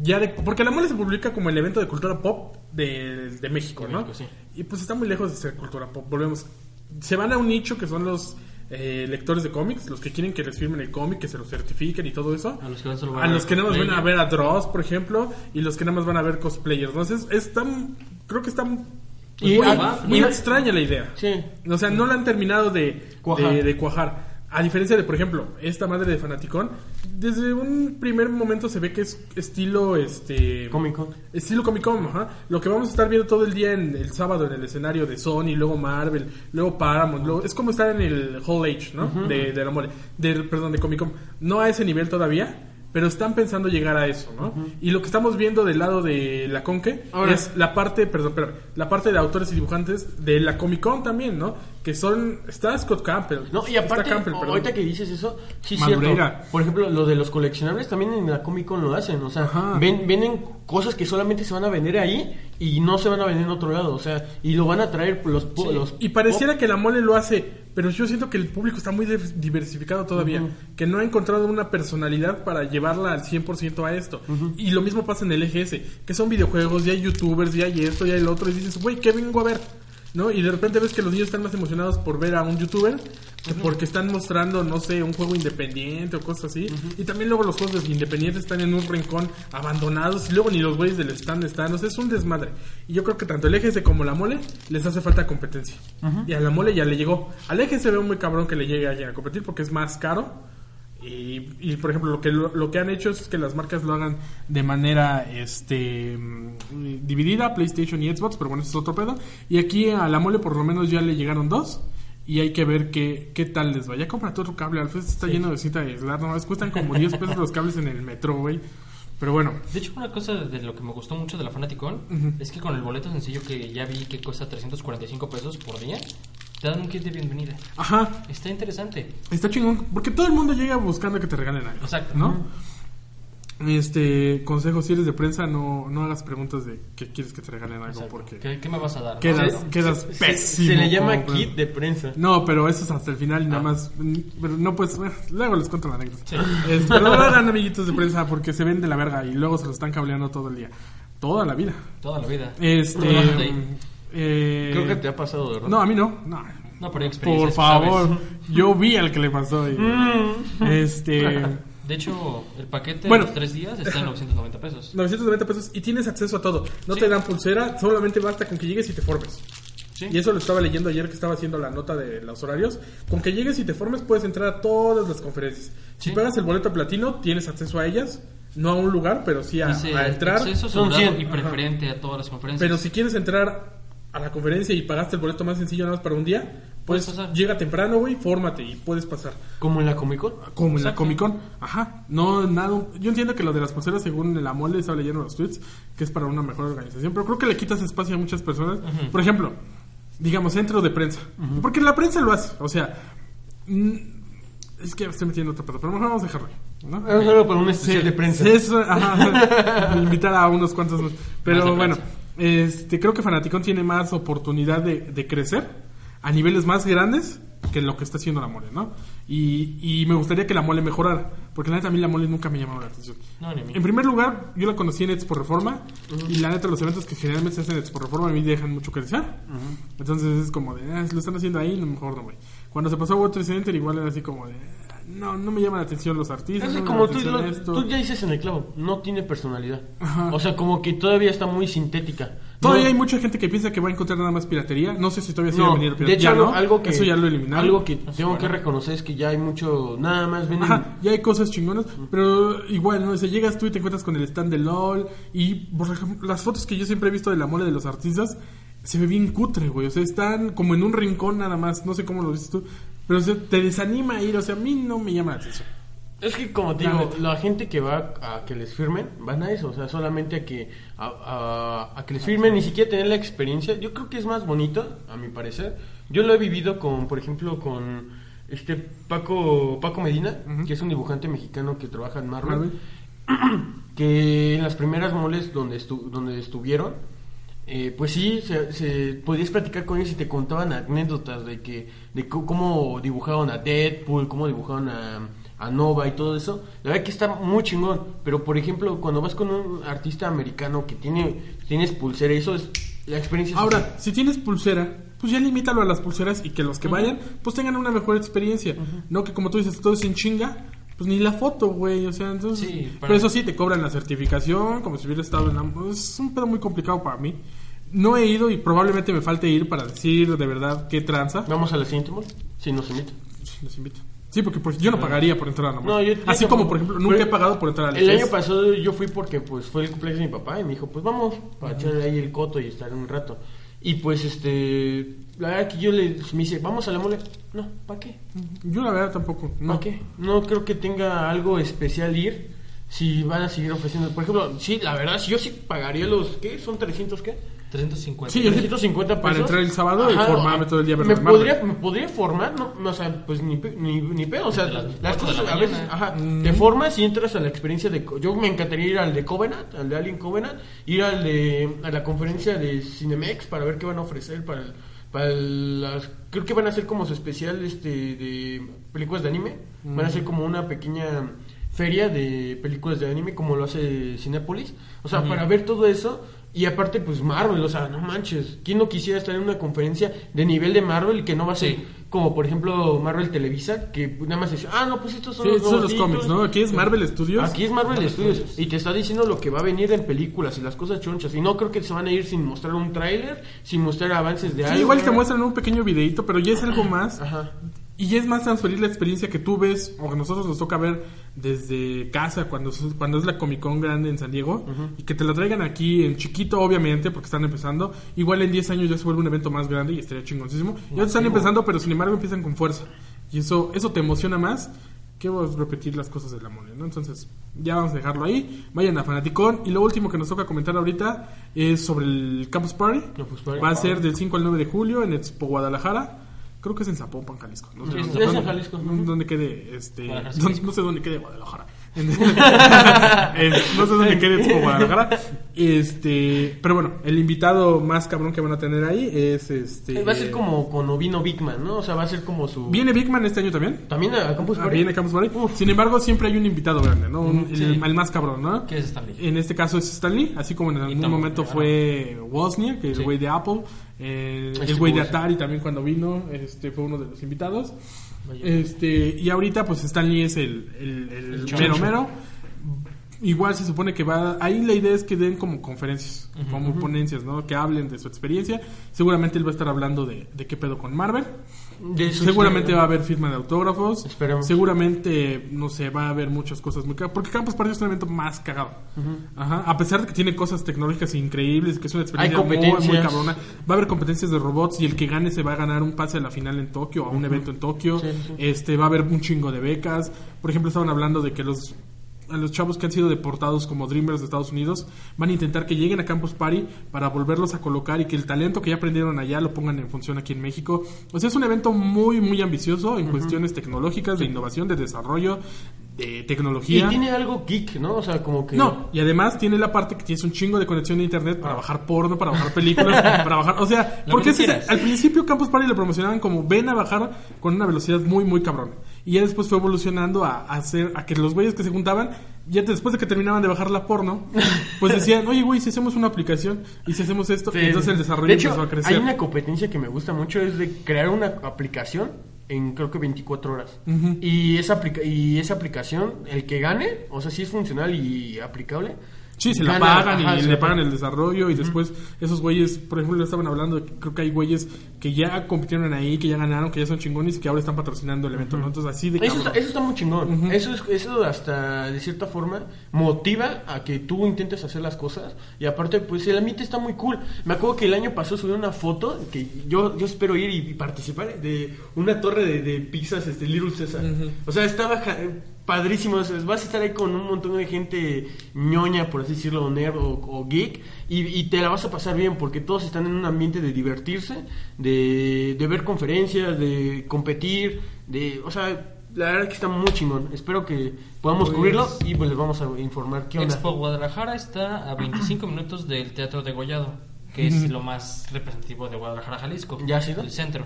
ya de porque la mole se publica como el evento de cultura pop de, de México, De ¿no? México, sí. Y pues está muy lejos de ser cultura pop. Volvemos. Se van a un nicho que son los eh, lectores de cómics, los que quieren que les firmen el cómic, que se lo certifiquen y todo eso. A los que van solo van A a los que nada más van a ver a Dross, por ejemplo, y los que nada más van a ver cosplayers. Entonces, es tan, creo que está muy, Y- muy ah, muy y- extraña la idea. Sí. O sea, no la han terminado de Cuajar. de, de cuajar. A diferencia de, por ejemplo, esta madre de Fanaticón, desde un primer momento se ve que es estilo, este... Comic Con. Estilo Comic Con, ajá. Lo que vamos a estar viendo todo el día en el sábado en el escenario de Sony, luego Marvel, luego Paramount, luego- es como estar en el Hall H, ¿no? de, de la mole, del, perdón, de Comic Con. No a ese nivel todavía, pero están pensando llegar a eso, ¿no? Y lo que estamos viendo del lado de la Conque Ahora- es la parte, perdón, espérame, la parte de autores y dibujantes de la Comic Con también, ¿no? Que son, está Scott Campbell. No, y está aparte, Campbell, perdón. ahorita que dices eso, sí Madureira. cierto. Por ejemplo, lo de los coleccionables también en la Comic Con lo hacen. O sea, Ajá. ven, venden cosas que solamente se van a vender ahí y no se van a vender en otro lado. O sea, y lo van a traer los... los Y pareciera que la mole lo hace, pero yo siento que el público está muy diversificado todavía, que no ha encontrado una personalidad para llevarla al 100% a esto. Y lo mismo pasa en el EGS, que son videojuegos, ya hay youtubers, ya hay esto, ya hay lo otro, y dices, güey, ¿qué vengo a ver? ¿No? Y de repente ves que los niños están más emocionados por ver a un youtuber que porque están mostrando, no sé, un juego independiente o cosas así. Y también luego los juegos independientes están en un rincón abandonados y luego ni los güeyes del stand están. O sea, es un desmadre. Y yo creo que tanto el EGS como la mole les hace falta competencia. Y a la mole ya le llegó. Al EGS se ve muy cabrón que le llegue a alguien a competir porque es más caro. Y, y, por ejemplo, lo que, lo, lo que han hecho es que las marcas lo hagan de manera este mm, dividida, PlayStation y Xbox, pero bueno, eso es otro pedo. Y aquí a la mole por lo menos ya le llegaron dos. Y hay que ver qué, qué tal les va. Ya cómprate otro cable, Alfred está lleno de cinta de aislar, nomás cuestan como 10 pesos los cables en el metro, güey. Pero bueno, De hecho, una cosa de lo que me gustó mucho de la Fanaticon es que con el boleto sencillo que ya vi que cuesta 345 pesos por día, te dan un kit de bienvenida. ajá, Está interesante. está chingón, porque todo el mundo llega buscando que te regalen algo. Exacto. ¿No? Este consejo, si eres de prensa, no, no hagas preguntas de que quieres que te regalen algo, Exacto. porque ¿Qué, qué me vas a dar? quedas, ¿No? quedas Se- pésimo. Se le llama kit de prensa. No, pero eso es hasta el final y Ah. nada más. mm, Pero no pues, bueno, luego les cuento la anécdota. Sí. Este, pero no hagan amiguitos de prensa porque se ven de la verga y luego se lo están cableando todo el día. Toda la vida. Toda la vida. Este. Eh, Creo que te ha pasado, ¿verdad? No, a mí no. No. No, pero Por favor, ¿sabes? yo vi al que le pasó. y- Mm. Este. De hecho, el paquete Bueno. de los tres días está en 990 pesos. 990 pesos y tienes acceso a todo. No Sí. te dan pulsera, solamente basta con que llegues y te formes. Sí. Y eso lo estaba leyendo ayer que estaba haciendo la nota de los horarios. Con que llegues y te formes puedes entrar a todas las conferencias. Si Sí. pagas el boleto platino, tienes acceso a ellas. No a un lugar, pero sí a, Dice, a entrar. acceso Son asegurado 100. y preferente a todas las conferencias. Pero si quieres entrar a la conferencia y pagaste el boleto más sencillo nada más para un día, pues Puedes pasar. llega temprano, güey, fórmate y puedes pasar. Como en la Comic Con. Como en la. Comic Con. Ajá. No, nada. Yo entiendo que lo de las pulseras, según la mole, estaba leyendo los tweets, que es para una mejor organización. Pero creo que le quitas espacio a muchas personas. Por ejemplo, digamos, centro de prensa. Porque la prensa lo hace. O sea, mm, es que estoy metiendo otro pedo, pero mejor vamos a dejarlo. ¿no? Es solo para un especial de prensa. Eso, ajá, invitar a unos cuantos Pero bueno, prensa. Este, creo que Fanaticón tiene más oportunidad de, de crecer a niveles más grandes que lo que está haciendo la mole, ¿no? Y, y me gustaría que la mole mejorara, porque la neta a mí la mole nunca me llamó la atención. No, ni a mí. En primer lugar, yo la conocí en Expo Reforma y la neta los eventos que generalmente se hacen en Expo Reforma a mí dejan mucho que desear. Entonces es como de, ah, si lo están haciendo ahí, no, mejor no voy. Cuando se pasó a World Trade Center igual era así como de, no, no me llaman la atención los artistas. No como llama tú, lo- ya dices en el clavo, no tiene personalidad. Ajá. O sea, como que todavía está muy sintética. Todavía No- hay mucha gente que piensa que va a encontrar nada más piratería. No sé si todavía sigue No, de piratería. hecho, Ya algo, no. algo que, Eso ya lo eliminaron. Algo que tengo bueno. que reconocer es que ya hay mucho, nada más. Ajá, ya hay cosas chingonas, pero igual, ¿no? O sea, llegas tú y te encuentras con el stand de LOL y, por ejemplo, las fotos que yo siempre he visto de la mole de los artistas se ve bien cutre, güey. O sea, están como en un rincón nada más, no sé cómo lo dices tú, pero o sea, te desanima a ir, o sea, a mí no me llama la atención. Es que como te digo, la gente que va a que les firmen, van a eso, o sea, solamente a que a, a- a que les firmen, ni siquiera tener la experiencia. Yo creo que es más bonito, a mi parecer. Yo lo he vivido con, por ejemplo, con este Paco Paco Medina, que es un dibujante mexicano que trabaja en Marvel, Marvel. que en las primeras moles donde estu- donde estuvieron eh, pues sí, se, se- podías platicar con ellos y te contaban anécdotas de que de cómo dibujaban a Deadpool, cómo dibujaban a, a Nova y todo eso. La verdad que está muy chingón. Pero por ejemplo, cuando vas con un artista americano que tiene tienes pulsera, eso es la experiencia. Ahora, si tienes pulsera, pues ya limítalo a las pulseras y que los que vayan, pues tengan una mejor experiencia. No que como tú dices, todo es en chinga, pues ni la foto, güey. O sea, entonces. Sí, pero eso sí, te cobran la certificación, como si hubiera estado en la. Es un pedo muy complicado para mí. No he ido y probablemente me falte ir para decir de verdad qué tranza. Vamos a la siguiente mole, si nos invitan. Sí, los invito. Sí, porque pues, yo no pagaría por entrar nomás. No, yo- yo Así como, por ejemplo, nunca he pagado por entrar al El E3. año pasado yo fui porque pues fue el cumpleaños de mi papá y me dijo, pues vamos, para echar ahí el coto y estar un rato. Y pues este, la verdad que yo le me dice, vamos a la mole. No, ¿para qué? Yo la verdad tampoco. No. ¿Para qué? No creo que tenga algo especial ir si van a seguir ofreciendo. Por ejemplo, sí, la verdad, si yo sí pagaría los, ¿qué? ¿Son 300 qué? 350. Sí, yo sí. 350 pesos. Para entrar el sábado y formarme todo el día me podría, me podría formar, no, no, o sea, pues ni, pe- ni, ni pedo, o sea, las cosas la a veces, ajá, Mm. te formas y entras a la experiencia de, co- yo me encantaría ir al de Covenant, al de Alien Covenant, ir al de, a la conferencia de Cinemex para ver qué van a ofrecer para el- para las, creo que van a hacer como su especial, este, de películas de anime, van a hacer como una pequeña feria de películas de anime como lo hace Cinepolis, o sea, para ver todo eso. Y aparte pues Marvel, o sea, no manches, ¿quién no quisiera estar en una conferencia de nivel de Marvel que no va a ser Sí. Como por ejemplo Marvel Televisa, que nada más dice, ah, no, pues estos son Sí, los, son los cómics, títulos". ¿no? Aquí es Marvel Studios. Aquí es Marvel Studios y te está diciendo lo que va a venir en películas y las cosas chonchas. Y no creo que se van a ir sin mostrar un tráiler, sin mostrar avances de Sí, algo. igual te muestran un pequeño videito, pero ya es algo más. Ajá. Y es más transferir la experiencia que tú ves, o que nosotros nos toca ver desde casa, cuando, cuando es la Comic Con grande en San Diego, y que te la traigan aquí en chiquito, obviamente, porque están empezando. Igual en 10 años ya se vuelve un evento más grande y estaría chingoncísimo. Y ahora están empezando, pero sin embargo empiezan con fuerza. Y eso, eso te emociona más que vos repetir las cosas de la mole, ¿no? Entonces, ya vamos a dejarlo ahí. Vayan a Fanaticón. Y lo último que nos toca comentar ahorita es sobre el Campus Party. Campus Party. Va a ser del 5 al 9 de julio en Expo Guadalajara. Creo que es en Zapopan, Jalisco. No sé, Sí, dónde- es en Jalisco. dónde quede este. Jalisco. no sé dónde quede Guadalajara. Eh, no sé dónde quede Expo Guadalajara. Este, pero bueno, el invitado más cabrón que van a tener ahí es este. Va a ser como con Ovino Bigman, ¿no? O sea, va a ser como su... ¿Viene Big Man este año también? También a Campus Ah, Party. viene Campus Party. Sin embargo, siempre hay un invitado grande, ¿no? Un- el, sí. el más cabrón, ¿no? ¿Qué es Stanley? En este caso es Stanley, así como en algún momento fue Wozniak, que es Sí. el güey de Apple, eh, Este el güey de. Atari también cuando vino, este fue uno de los invitados. Este, y ahorita pues Stanley es el, el, el El mero mero. Igual se supone que va, ahí la idea es que den como conferencias, como ponencias, ¿no? Que hablen de su experiencia. Seguramente él va a estar hablando de, de qué pedo con Marvel. De Seguramente va a haber firma de autógrafos. Esperemos. Seguramente, no sé, va a haber muchas cosas muy cagadas. Porque Campus Party es un evento más cagado. Ajá. A pesar de que tiene cosas tecnológicas increíbles, que es una experiencia muy, cabrona. Va a haber competencias de robots y el que gane se va a ganar un pase a la final en Tokio, a un evento en Tokio. Sí, sí. Este, va a haber un chingo de becas. Por ejemplo, estaban hablando de que los a los chavos que han sido deportados como Dreamers de Estados Unidos van a intentar que lleguen a Campus Party para volverlos a colocar y que el talento que ya aprendieron allá lo pongan en función aquí en México. O sea, es un evento muy, muy ambicioso en cuestiones tecnológicas, de innovación, de desarrollo, de Y tecnología. tiene algo geek, ¿no? O sea, como que... No, y además tiene la parte que tienes un chingo de conexión de internet para bajar porno, para bajar películas, para bajar, o sea, Lo porque ese- al principio Campus Party lo promocionaban como ven a bajar con una velocidad muy muy cabrón. Y ya después fue evolucionando a, a hacer a que los güeyes que se juntaban, ya después de que terminaban de bajar la porno, pues decían, "Oye, güey, si hacemos una aplicación y si hacemos esto", Sí, y entonces el desarrollo de hecho, empezó a crecer. Hay una competencia que me gusta mucho, es de crear una aplicación en creo que 24 horas. Y, esa aplica y esa aplicación, el que gane, o sea, si es funcional y aplicable. Sí, se la gana, pagan ajá, y le pagan el desarrollo y después esos güeyes, por ejemplo, estaban hablando de creo que hay güeyes que ya compitieron ahí, que ya ganaron, que ya son chingones y que ahora están patrocinando el evento, ¿no? Entonces así de Eso está, eso está muy chingón. eso, es, eso hasta de cierta forma motiva a que tú intentes hacer las cosas. Y aparte, pues el ambiente está muy cool. Me acuerdo que el año pasado subí una foto que yo, yo espero ir y, y participar de una torre de, de pizzas, este Little César. O sea, estaba ja- padrísimo. O sea, vas a estar ahí con un montón de gente ñoña, por así decirlo, nerd o, o geek. Y, y te la vas a pasar bien porque todos están en un ambiente de divertirse, de, de ver conferencias, de competir, de... O sea, la verdad que está muy chingón. Espero que podamos Pues- cubrirlo y pues les vamos a informar qué onda. Expo Guadalajara está a 25 minutos del Teatro de Gollado, que es lo más representativo de Guadalajara, Jalisco. ¿Ya has ido? El centro.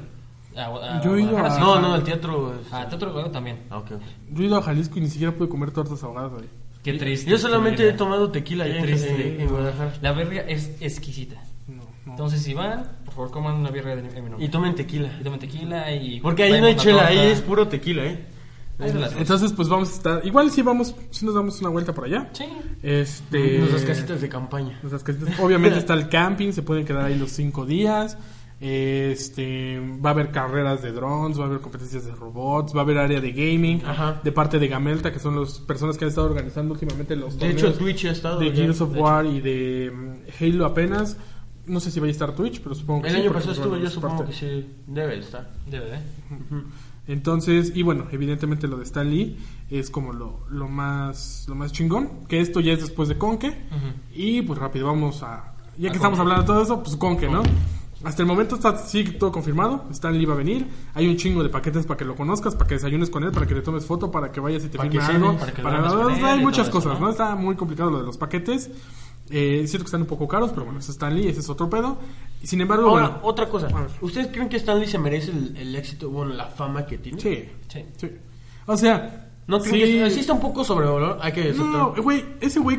A- a Yo he ido a-. No, no, el teatro... es- Ah, Teatro de Gollado también. Ah, ok, ok. Yo he ido a Jalisco y ni siquiera pude comer tortas ahogadas ahí. Qué triste. Yo solamente he tomado tequila Qué allá en, triste. en- Guadalajara. La birria es exquisita. No, no. Entonces, si van, por favor, coman una birria de mi nombre. Y tomen tequila. Y tomen tequila y... Porque ahí no hay chela, una ahí torta. es puro tequila, ¿eh? Entonces, pues vamos a estar. Igual si vamos, si nos damos una vuelta por allá. Sí. Este. Nuestras casitas de campaña. nuestras casitas. Obviamente está el camping, se pueden quedar ahí los cinco días. Este, va a haber carreras de drones, va a haber competencias de robots, va a haber área de gaming Ajá. de parte de Gamelta, que son las personas que han estado organizando últimamente los De hecho, Twitch ha estado. de ya, Gears of de hecho. War y de mm, Halo apenas. No sé si va a estar Twitch, pero supongo que El sí, año pasado estuvo, yo supongo parte. que sí debe de estar. Debe, ¿eh? Entonces, y bueno, evidentemente lo de Stan Lee es como lo, lo más lo más chingón, que esto ya es después de Conque. Y pues rápido, vamos a... Ya que estamos hablando de todo eso, pues Conque, ¿no? Hasta el momento está sí todo confirmado, Stan Lee va a venir, hay un chingo de paquetes para que lo conozcas, para que desayunes con él, para que le tomes foto, para que vayas y te firme algo, para que para- él hay muchas eso, cosas, ¿no? ¿no? Está muy complicado lo de los paquetes. Eh, es cierto que están un poco caros, pero bueno, es Stan Lee, ese es otro pedo. Sin embargo, Ahora, bueno, otra cosa. ¿Ustedes creen que Stanley se merece el, el éxito, bueno, la fama que tiene? sí, Sí. sí. O sea, ¿No creen sí- que sí está un poco sobrevalorado? Hay que No, güey, ese güey,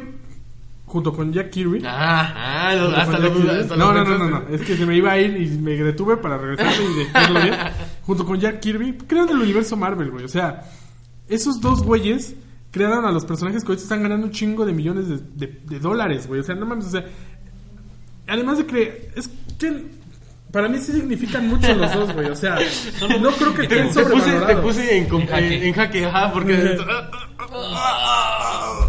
junto con Jack Kirby. Ah, ah, lo- hasta lo Kirby- hasta no, lo no, no, no, no, es que se me iba a ir y me detuve para regresar y decirlo bien. junto con Jack Kirby, crearon el universo Marvel, güey. O sea, esos dos güeyes crearon a los personajes que ahorita están ganando un chingo de millones de, de- de dólares, güey. O sea, no mames, o sea, además de que, es que para mí sí significan mucho los dos, güey. O sea, no creo que Te, estén te puse, te puse en, En jaque. en- en jaque, ajá, porque...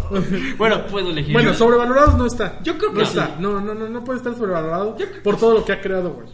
bueno, Puedo elegir. Bueno, sobrevalorados no está. Yo creo que no sí. está. No, no, no, no puede estar sobrevalorado por todo lo que ha creado, güey.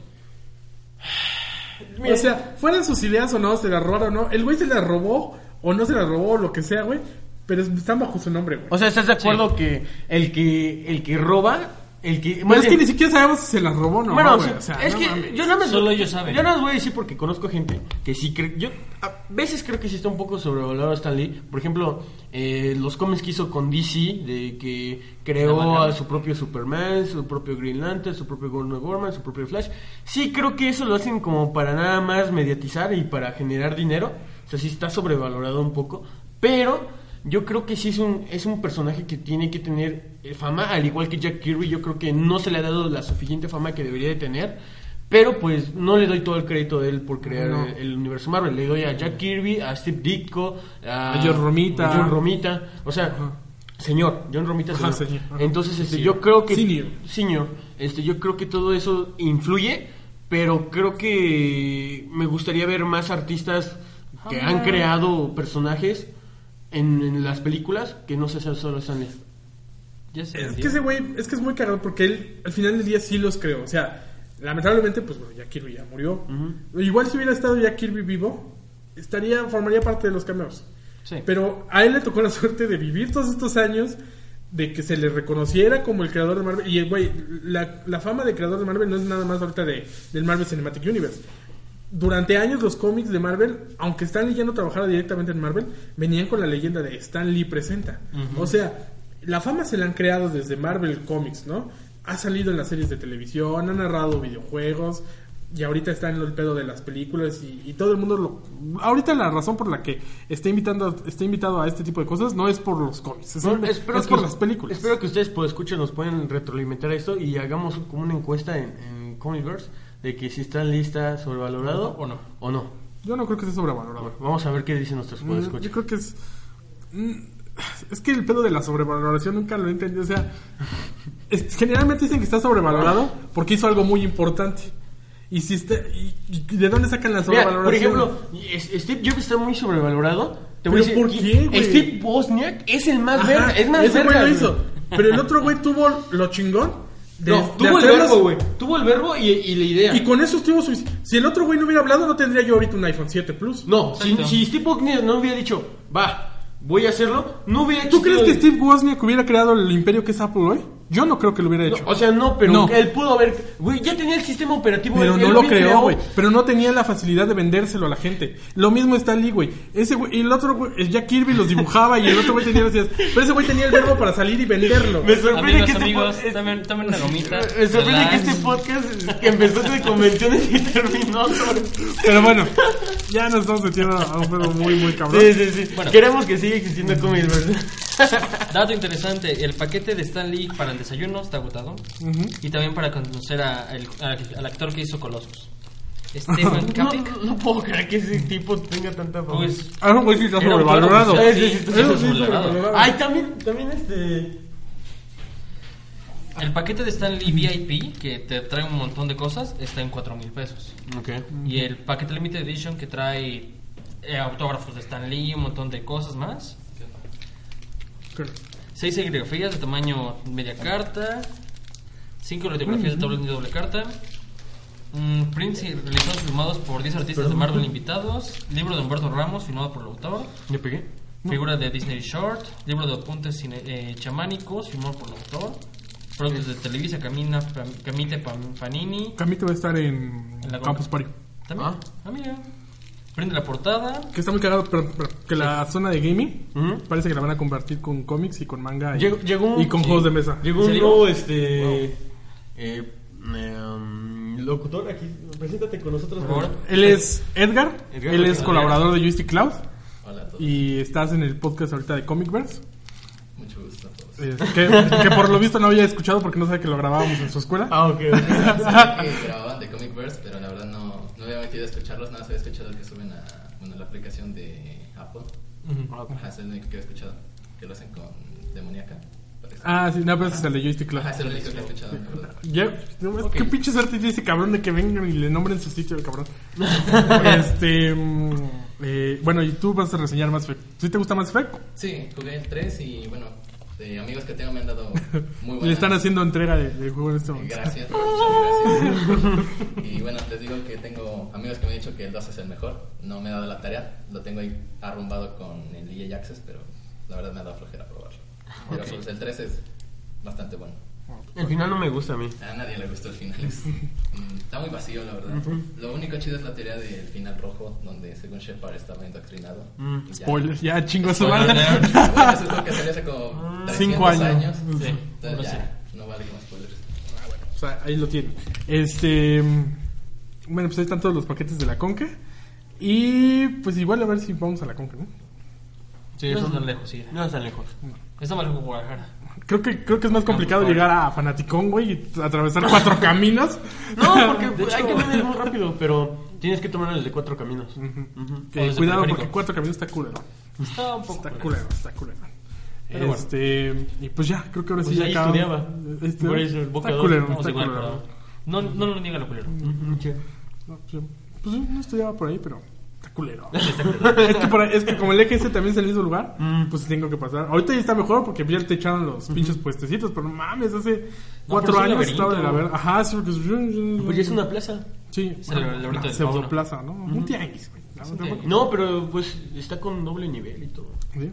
mira, O sea, fueran sus ideas o no, se las robaron o no, el güey se las robó o no se las robó, lo que sea, güey, pero están bajo su nombre, güey. o sea, ¿estás de acuerdo que el que el que roba, el que... Pero más es que ni siquiera sabemos si se las robó o no, bueno, sí, o sea, es no que mames. yo nada más... Solo ellos saben. Yo nada más voy a decir porque conozco gente que sí cree... Yo a veces creo que sí está un poco sobrevalorado Stan Lee. Por ejemplo, eh, los cómics que hizo con DC, de que creó a su propio Superman, su propio Green Lantern, su propio Wonder Woman, su propio Flash. Sí creo que eso lo hacen como para nada más mediatizar y para generar dinero. O sea, sí está sobrevalorado un poco. Pero... Yo creo que sí es un, es un personaje que tiene que tener eh, fama, al igual que Jack Kirby, yo creo que no se le ha dado la suficiente fama que debería de tener, pero pues no le doy todo el crédito a él por crear No. el, el universo Marvel, le doy a Jack Kirby, a Steve Ditko, a, A John Romita. a John Romita, o sea, señor, John Romita Ajá, señor. señor. Ajá. Entonces, este, Sí. yo creo que Senior. Senior, este, yo creo que todo eso influye, pero creo que me gustaría ver más artistas que han creado personajes en, en las películas que no se sea solo Stan Lee. Ya se Es que ese güey, es que es muy cagado porque él al final del día sí los creó. O sea, lamentablemente, pues bueno, Jack Kirby ya murió. Igual si hubiera estado Jack Kirby vivo, estaría, formaría parte de los cameos. Sí. Pero a él le tocó la suerte de vivir todos estos años, de que se le reconociera como el creador de Marvel. Y, güey, la, la fama de creador de Marvel no es nada más ahorita de, del Marvel Cinematic Universe. Durante años los cómics de Marvel, aunque Stan Lee ya no trabajara directamente en Marvel, venían con la leyenda de Stan Lee presenta. O sea, la fama se la han creado desde Marvel Comics, ¿no? Ha salido en las series de televisión, ha narrado videojuegos, y ahorita está en el pedo de las películas y, y todo el mundo lo... Ahorita la razón por la que está, invitando, está invitado a este tipo de cosas no es por los cómics, es, No, es espero por las películas. Espero que ustedes pues escuchen, nos pueden retroalimentar esto y hagamos como una encuesta en, en Comicverse de que si están listas sobrevalorado O no. O no. Yo no creo que esté sobrevalorado. Bueno, vamos a ver qué dicen nuestros Mm, podescuchas. Yo creo que es. mm, Es que el pedo de la sobrevaloración nunca lo he entendido. O sea, es- generalmente dicen que está sobrevalorado porque hizo algo muy importante. Y si está, y, y ¿De dónde sacan la Mira, sobrevaloración? por ejemplo, Steve Jobs está muy sobrevalorado. Te voy a ¿Pero decir, por qué, güey? Steve Wozniak es el más Ajá, verga, es más ese güey lo hizo. Pero el otro güey tuvo lo chingón. De, No, de tuvo el verbo, güey. Tuvo el verbo y, y la idea. Y con eso estuvo su. Si el otro güey no hubiera hablado, no tendría yo ahorita un iPhone 7 Plus. No, si, Steve Wozniak no hubiera dicho, va, voy a hacerlo, no hubiera ¿Tú crees que Steve Wozniak hubiera creado el imperio que es Apple hoy? Yo no creo que lo hubiera No, hecho. o sea, no, pero No. él pudo haber. Güey, ya tenía el sistema operativo. Pero él- no él lo creó, güey. Pero no tenía la facilidad de vendérselo a la gente. Lo mismo está Lee, güey. Ese güey, y el otro güey, Jack Kirby los dibujaba y el otro güey tenía las ideas. Pero ese güey tenía el verbo para salir y venderlo. Me sorprende Amigos, que este amigos, podcast. tomen, tomen una gomita. Me sorprende que este podcast que empezó de convenciones y terminó. Pero bueno, ya nos estamos metiendo a un pedo muy, muy cabrón. Sí, sí, sí. Bueno. Queremos que siga existiendo Comics, ¿verdad? Dato interesante, el paquete de Stan Lee para el desayuno está agotado. Y también para conocer a el- a- al actor que hizo Colossus. Stephen No, no puedo creer que ese tipo tenga tanta fama. Pues, Ah, no, güey, sí está sobrevalorado. Sí, sí, sí, sobrevalorado. Ay, también, también este. El paquete de Stanley VIP, que te trae un montón de cosas, está en 4 mil pesos. Ok. Y el paquete Limited Edition, que trae eh, autógrafos de Stan Lee, un montón de cosas más. Claro. 6 serigrafías de tamaño media carta. 5 litografías de de doble carta. mm, prints y realizados firmados por 10 artistas de Marvel invitados. Libro de Humberto Ramos firmado por el autor. ¿Le pegué? Figura de Disney Short. Libro de apuntes cine- eh, chamánicos firmado por el autor. Productos de Televisa, Camina, Pam- Camite Pam- Panini. Camito va a estar en, En la Campus Party. También. Ah. Ah, mira. Prende la portada. Que está muy cagado, pero, pero que la zona de gaming parece que la van a convertir con cómics y con manga y, Llegó, llegó un- y con sí. juegos de mesa. Llegó ¿En un nuevo este eh, em, locutor aquí. Preséntate con nosotros. Por favor. Él es Edgar, Edgar, él es Edgar. colaborador de Joystick Cloud Hola a todos. y estás en el podcast ahorita de Comicverse. Mucho gusto a todos. eh, que, que por lo visto no había escuchado porque no sabe que lo grabábamos en su escuela. Ah, ok, ok. Sabía que grababan de Comicverse, pero la verdad no había metido a escucharlos. Nada más había escuchado que suben a bueno, la aplicación de Apple. Ajá, es el único que he escuchado. Que lo hacen con Demoníaca. Ah, sí, no, pero ese es el de Joystick Cloud. Ajá, es el único que he escuchado. Ya, no, ¿Qué pinche suerte tiene ese cabrón de que vengan y le nombren su sitio el cabrón? este. mm, eh, bueno, y tú vas a reseñar Mass Effect. ¿Sí te gusta Mass Effect? Sí, jugué el 3 y bueno, de amigos que tengo me han dado muy buenas. Le están haciendo entrega de, de juego en este momento. Gracias, muchas gracias. Y bueno, les digo que tengo amigos que me han dicho que el 2 es el mejor. No me he dado la tarea, lo tengo ahí arrumbado con el EA Access, pero la verdad me ha dado flojera probarlo. Pero Ok. pues el 3 es bastante bueno. El final no me gusta a mí. A nadie le gustó el final. es- mm, está muy vacío, la verdad. Lo único chido es la teoría del final rojo, donde según Shepard estaba indoctrinado. Mm. Ya- Spoiler, ya chingo su madre. Bueno, eso es lo que salió hace como 300 Cinco años. años. Sí, Entonces no ya, sé. no vale como spoilers. O sea, ahí lo tienen. Este. Bueno, pues ahí están todos los paquetes de la Conque. Y pues igual a ver si vamos a la Conque, ¿no? Sí, no eso es tan lejos, sí. No están lejos. Está más lejos que Guadalajara. Creo que, creo que es más complicado llegar a Fanaticón, güey, y atravesar cuatro caminos. No, porque hay caminos muy rápido, pero tienes que tomar el de cuatro caminos. Que cuidado periférico. porque cuatro caminos está culero. Está un poco. Está culero. está culero. Pero bueno. este, y pues ya, creo que ahora sí Pues ya ahí estudiaba. Este, Por eso el Boca está culero, está igual, culero. pero. No, no lo niega lo culero. Sí. No, pues, pues no estudiaba por ahí, pero culero. es, que por ahí- es que como el EGS también es el mismo lugar, Mm. pues tengo que pasar. Ahorita ya está mejor porque ya te echaron los pinches puestecitos, pero no mames, hace No, cuatro es años estaba de la verga. Ajá, sí, porque es... Pues ya es una plaza. Sí, Es laberinto una del pseudoplaza, ¿no? Un tianguis, güey. No, pero pues está con doble nivel y todo. ¿Sí?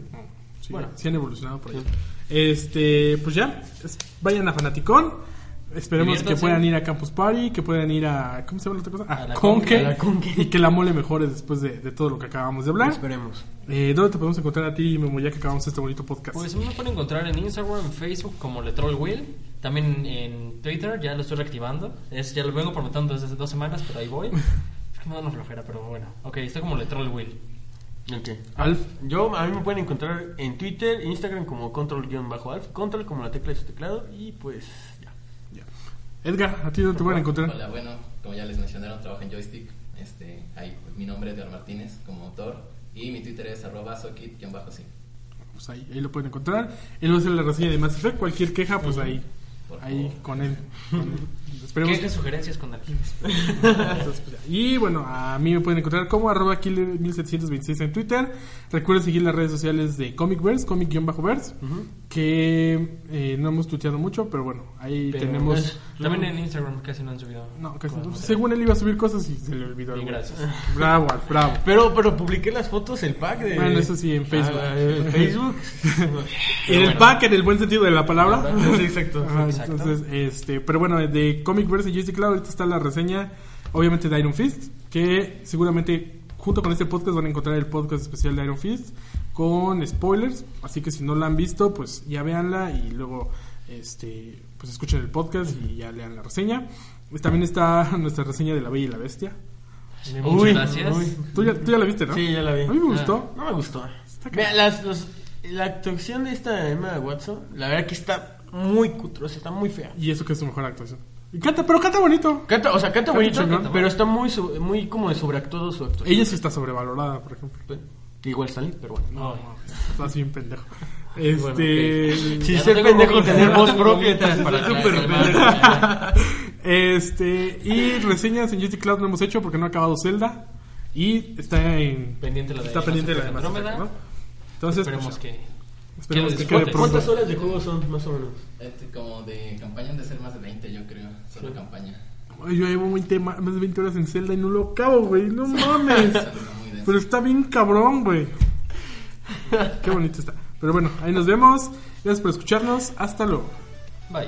Sí, Bueno. sí han evolucionado por ahí. Este, pues ya, es- vayan a Fanaticón. Esperemos que puedan ir a Campus Party, que puedan ir a. ¿Cómo se llama la otra cosa? A la Conque. Conque. A la Conque. Y que la mole mejore después de, de todo lo que acabamos de hablar. Esperemos. Eh, ¿Dónde te podemos encontrar a ti, Memo, ya que acabamos este bonito podcast? Pues me pueden encontrar en Instagram, en Facebook como Letrol Will. También en Twitter, ya lo estoy reactivando. Es, ya lo vengo prometiendo desde hace dos semanas, pero ahí voy. Es que me da una flojera, pero bueno. Ok, estoy como Letrol Will. Ok. Alf. Yo, a mí me pueden encontrar en Twitter, Instagram como control-alf, control como la tecla de su teclado y pues. Edgar, ¿a ti dónde te pueden encontrar? Hola, bueno, como ya les mencionaron, trabajo en Joystick. Este, ahí, mi nombre es Edgar Martínez como autor y mi Twitter es arroba sockit-sí. Pues ahí, ahí lo pueden encontrar. Él va a hacer la reseña de Mass Effect. Cualquier queja, pues ahí. Ahí favor. con él. Con él. Esperemos ¿Qué sugerencias con? Entonces, pues, y bueno, a mí me pueden encontrar como arroba killer1726 en Twitter. Recuerden seguir las redes sociales de Comicverse, comic-verse, que eh, no hemos tuiteado mucho, pero bueno, ahí Pero, tenemos... pues, También en Instagram casi no han subido. No, casi no. Como- Según él iba a subir cosas y se le olvidó. Y algo. gracias. Bravo, bravo. Pero, pero publiqué las fotos, el pack de... Bueno, eso sí, en Facebook. Ah, en Facebook. En el bueno. pack, en el buen sentido de la palabra. Sí, exacto. Exacto. entonces, este, pero bueno, de Comicverse y Joystick Cloud ahorita está la reseña, obviamente de Iron Fist, que seguramente junto con este podcast van a encontrar el podcast especial de Iron Fist con spoilers, así que si no la han visto, pues ya véanla y luego este pues escuchen el podcast y ya lean la reseña. Pues también está nuestra reseña de La Bella y la Bestia. Muchas Uy, gracias. uy. Tú ya, tú ya la viste, ¿no? Sí, ya la vi. A mí me gustó. No me gustó. Mira, las, los- la actuación de esta Emma Watson, la verdad que está muy cutrosa, está muy fea. Y eso que es su mejor actuación. Y canta, pero canta bonito. Canta, o sea, canta bonito, chingón. pero está muy, su- muy como de sobreactuado su actuación. Ella sí está sobrevalorada, por ejemplo. Igual Stanley, pero bueno. No, estás bien pendejo. Este. Sí, Ya ser no tengo pendejo gomitas, tener no voz propia. para pendejo. calmara. Este. Y reseñas en Joystick Cloud no hemos hecho porque no ha acabado Zelda. Y está en. Pendiente la de Está pendiente la de Andrómeda. ¿no? Entonces, Esperemos pues, que. Esperemos que quede pronto. ¿Cuántas horas de juego son, más o menos? Este, como de campaña han de ser más de 20, yo creo. Solo campaña. Ay, Yo llevo 20 ma- más de 20 horas en Zelda y no lo acabo, güey. No mames. Pero está bien cabrón, güey. Qué bonito está. Pero bueno, ahí nos vemos. Gracias por escucharnos. Hasta luego. Bye.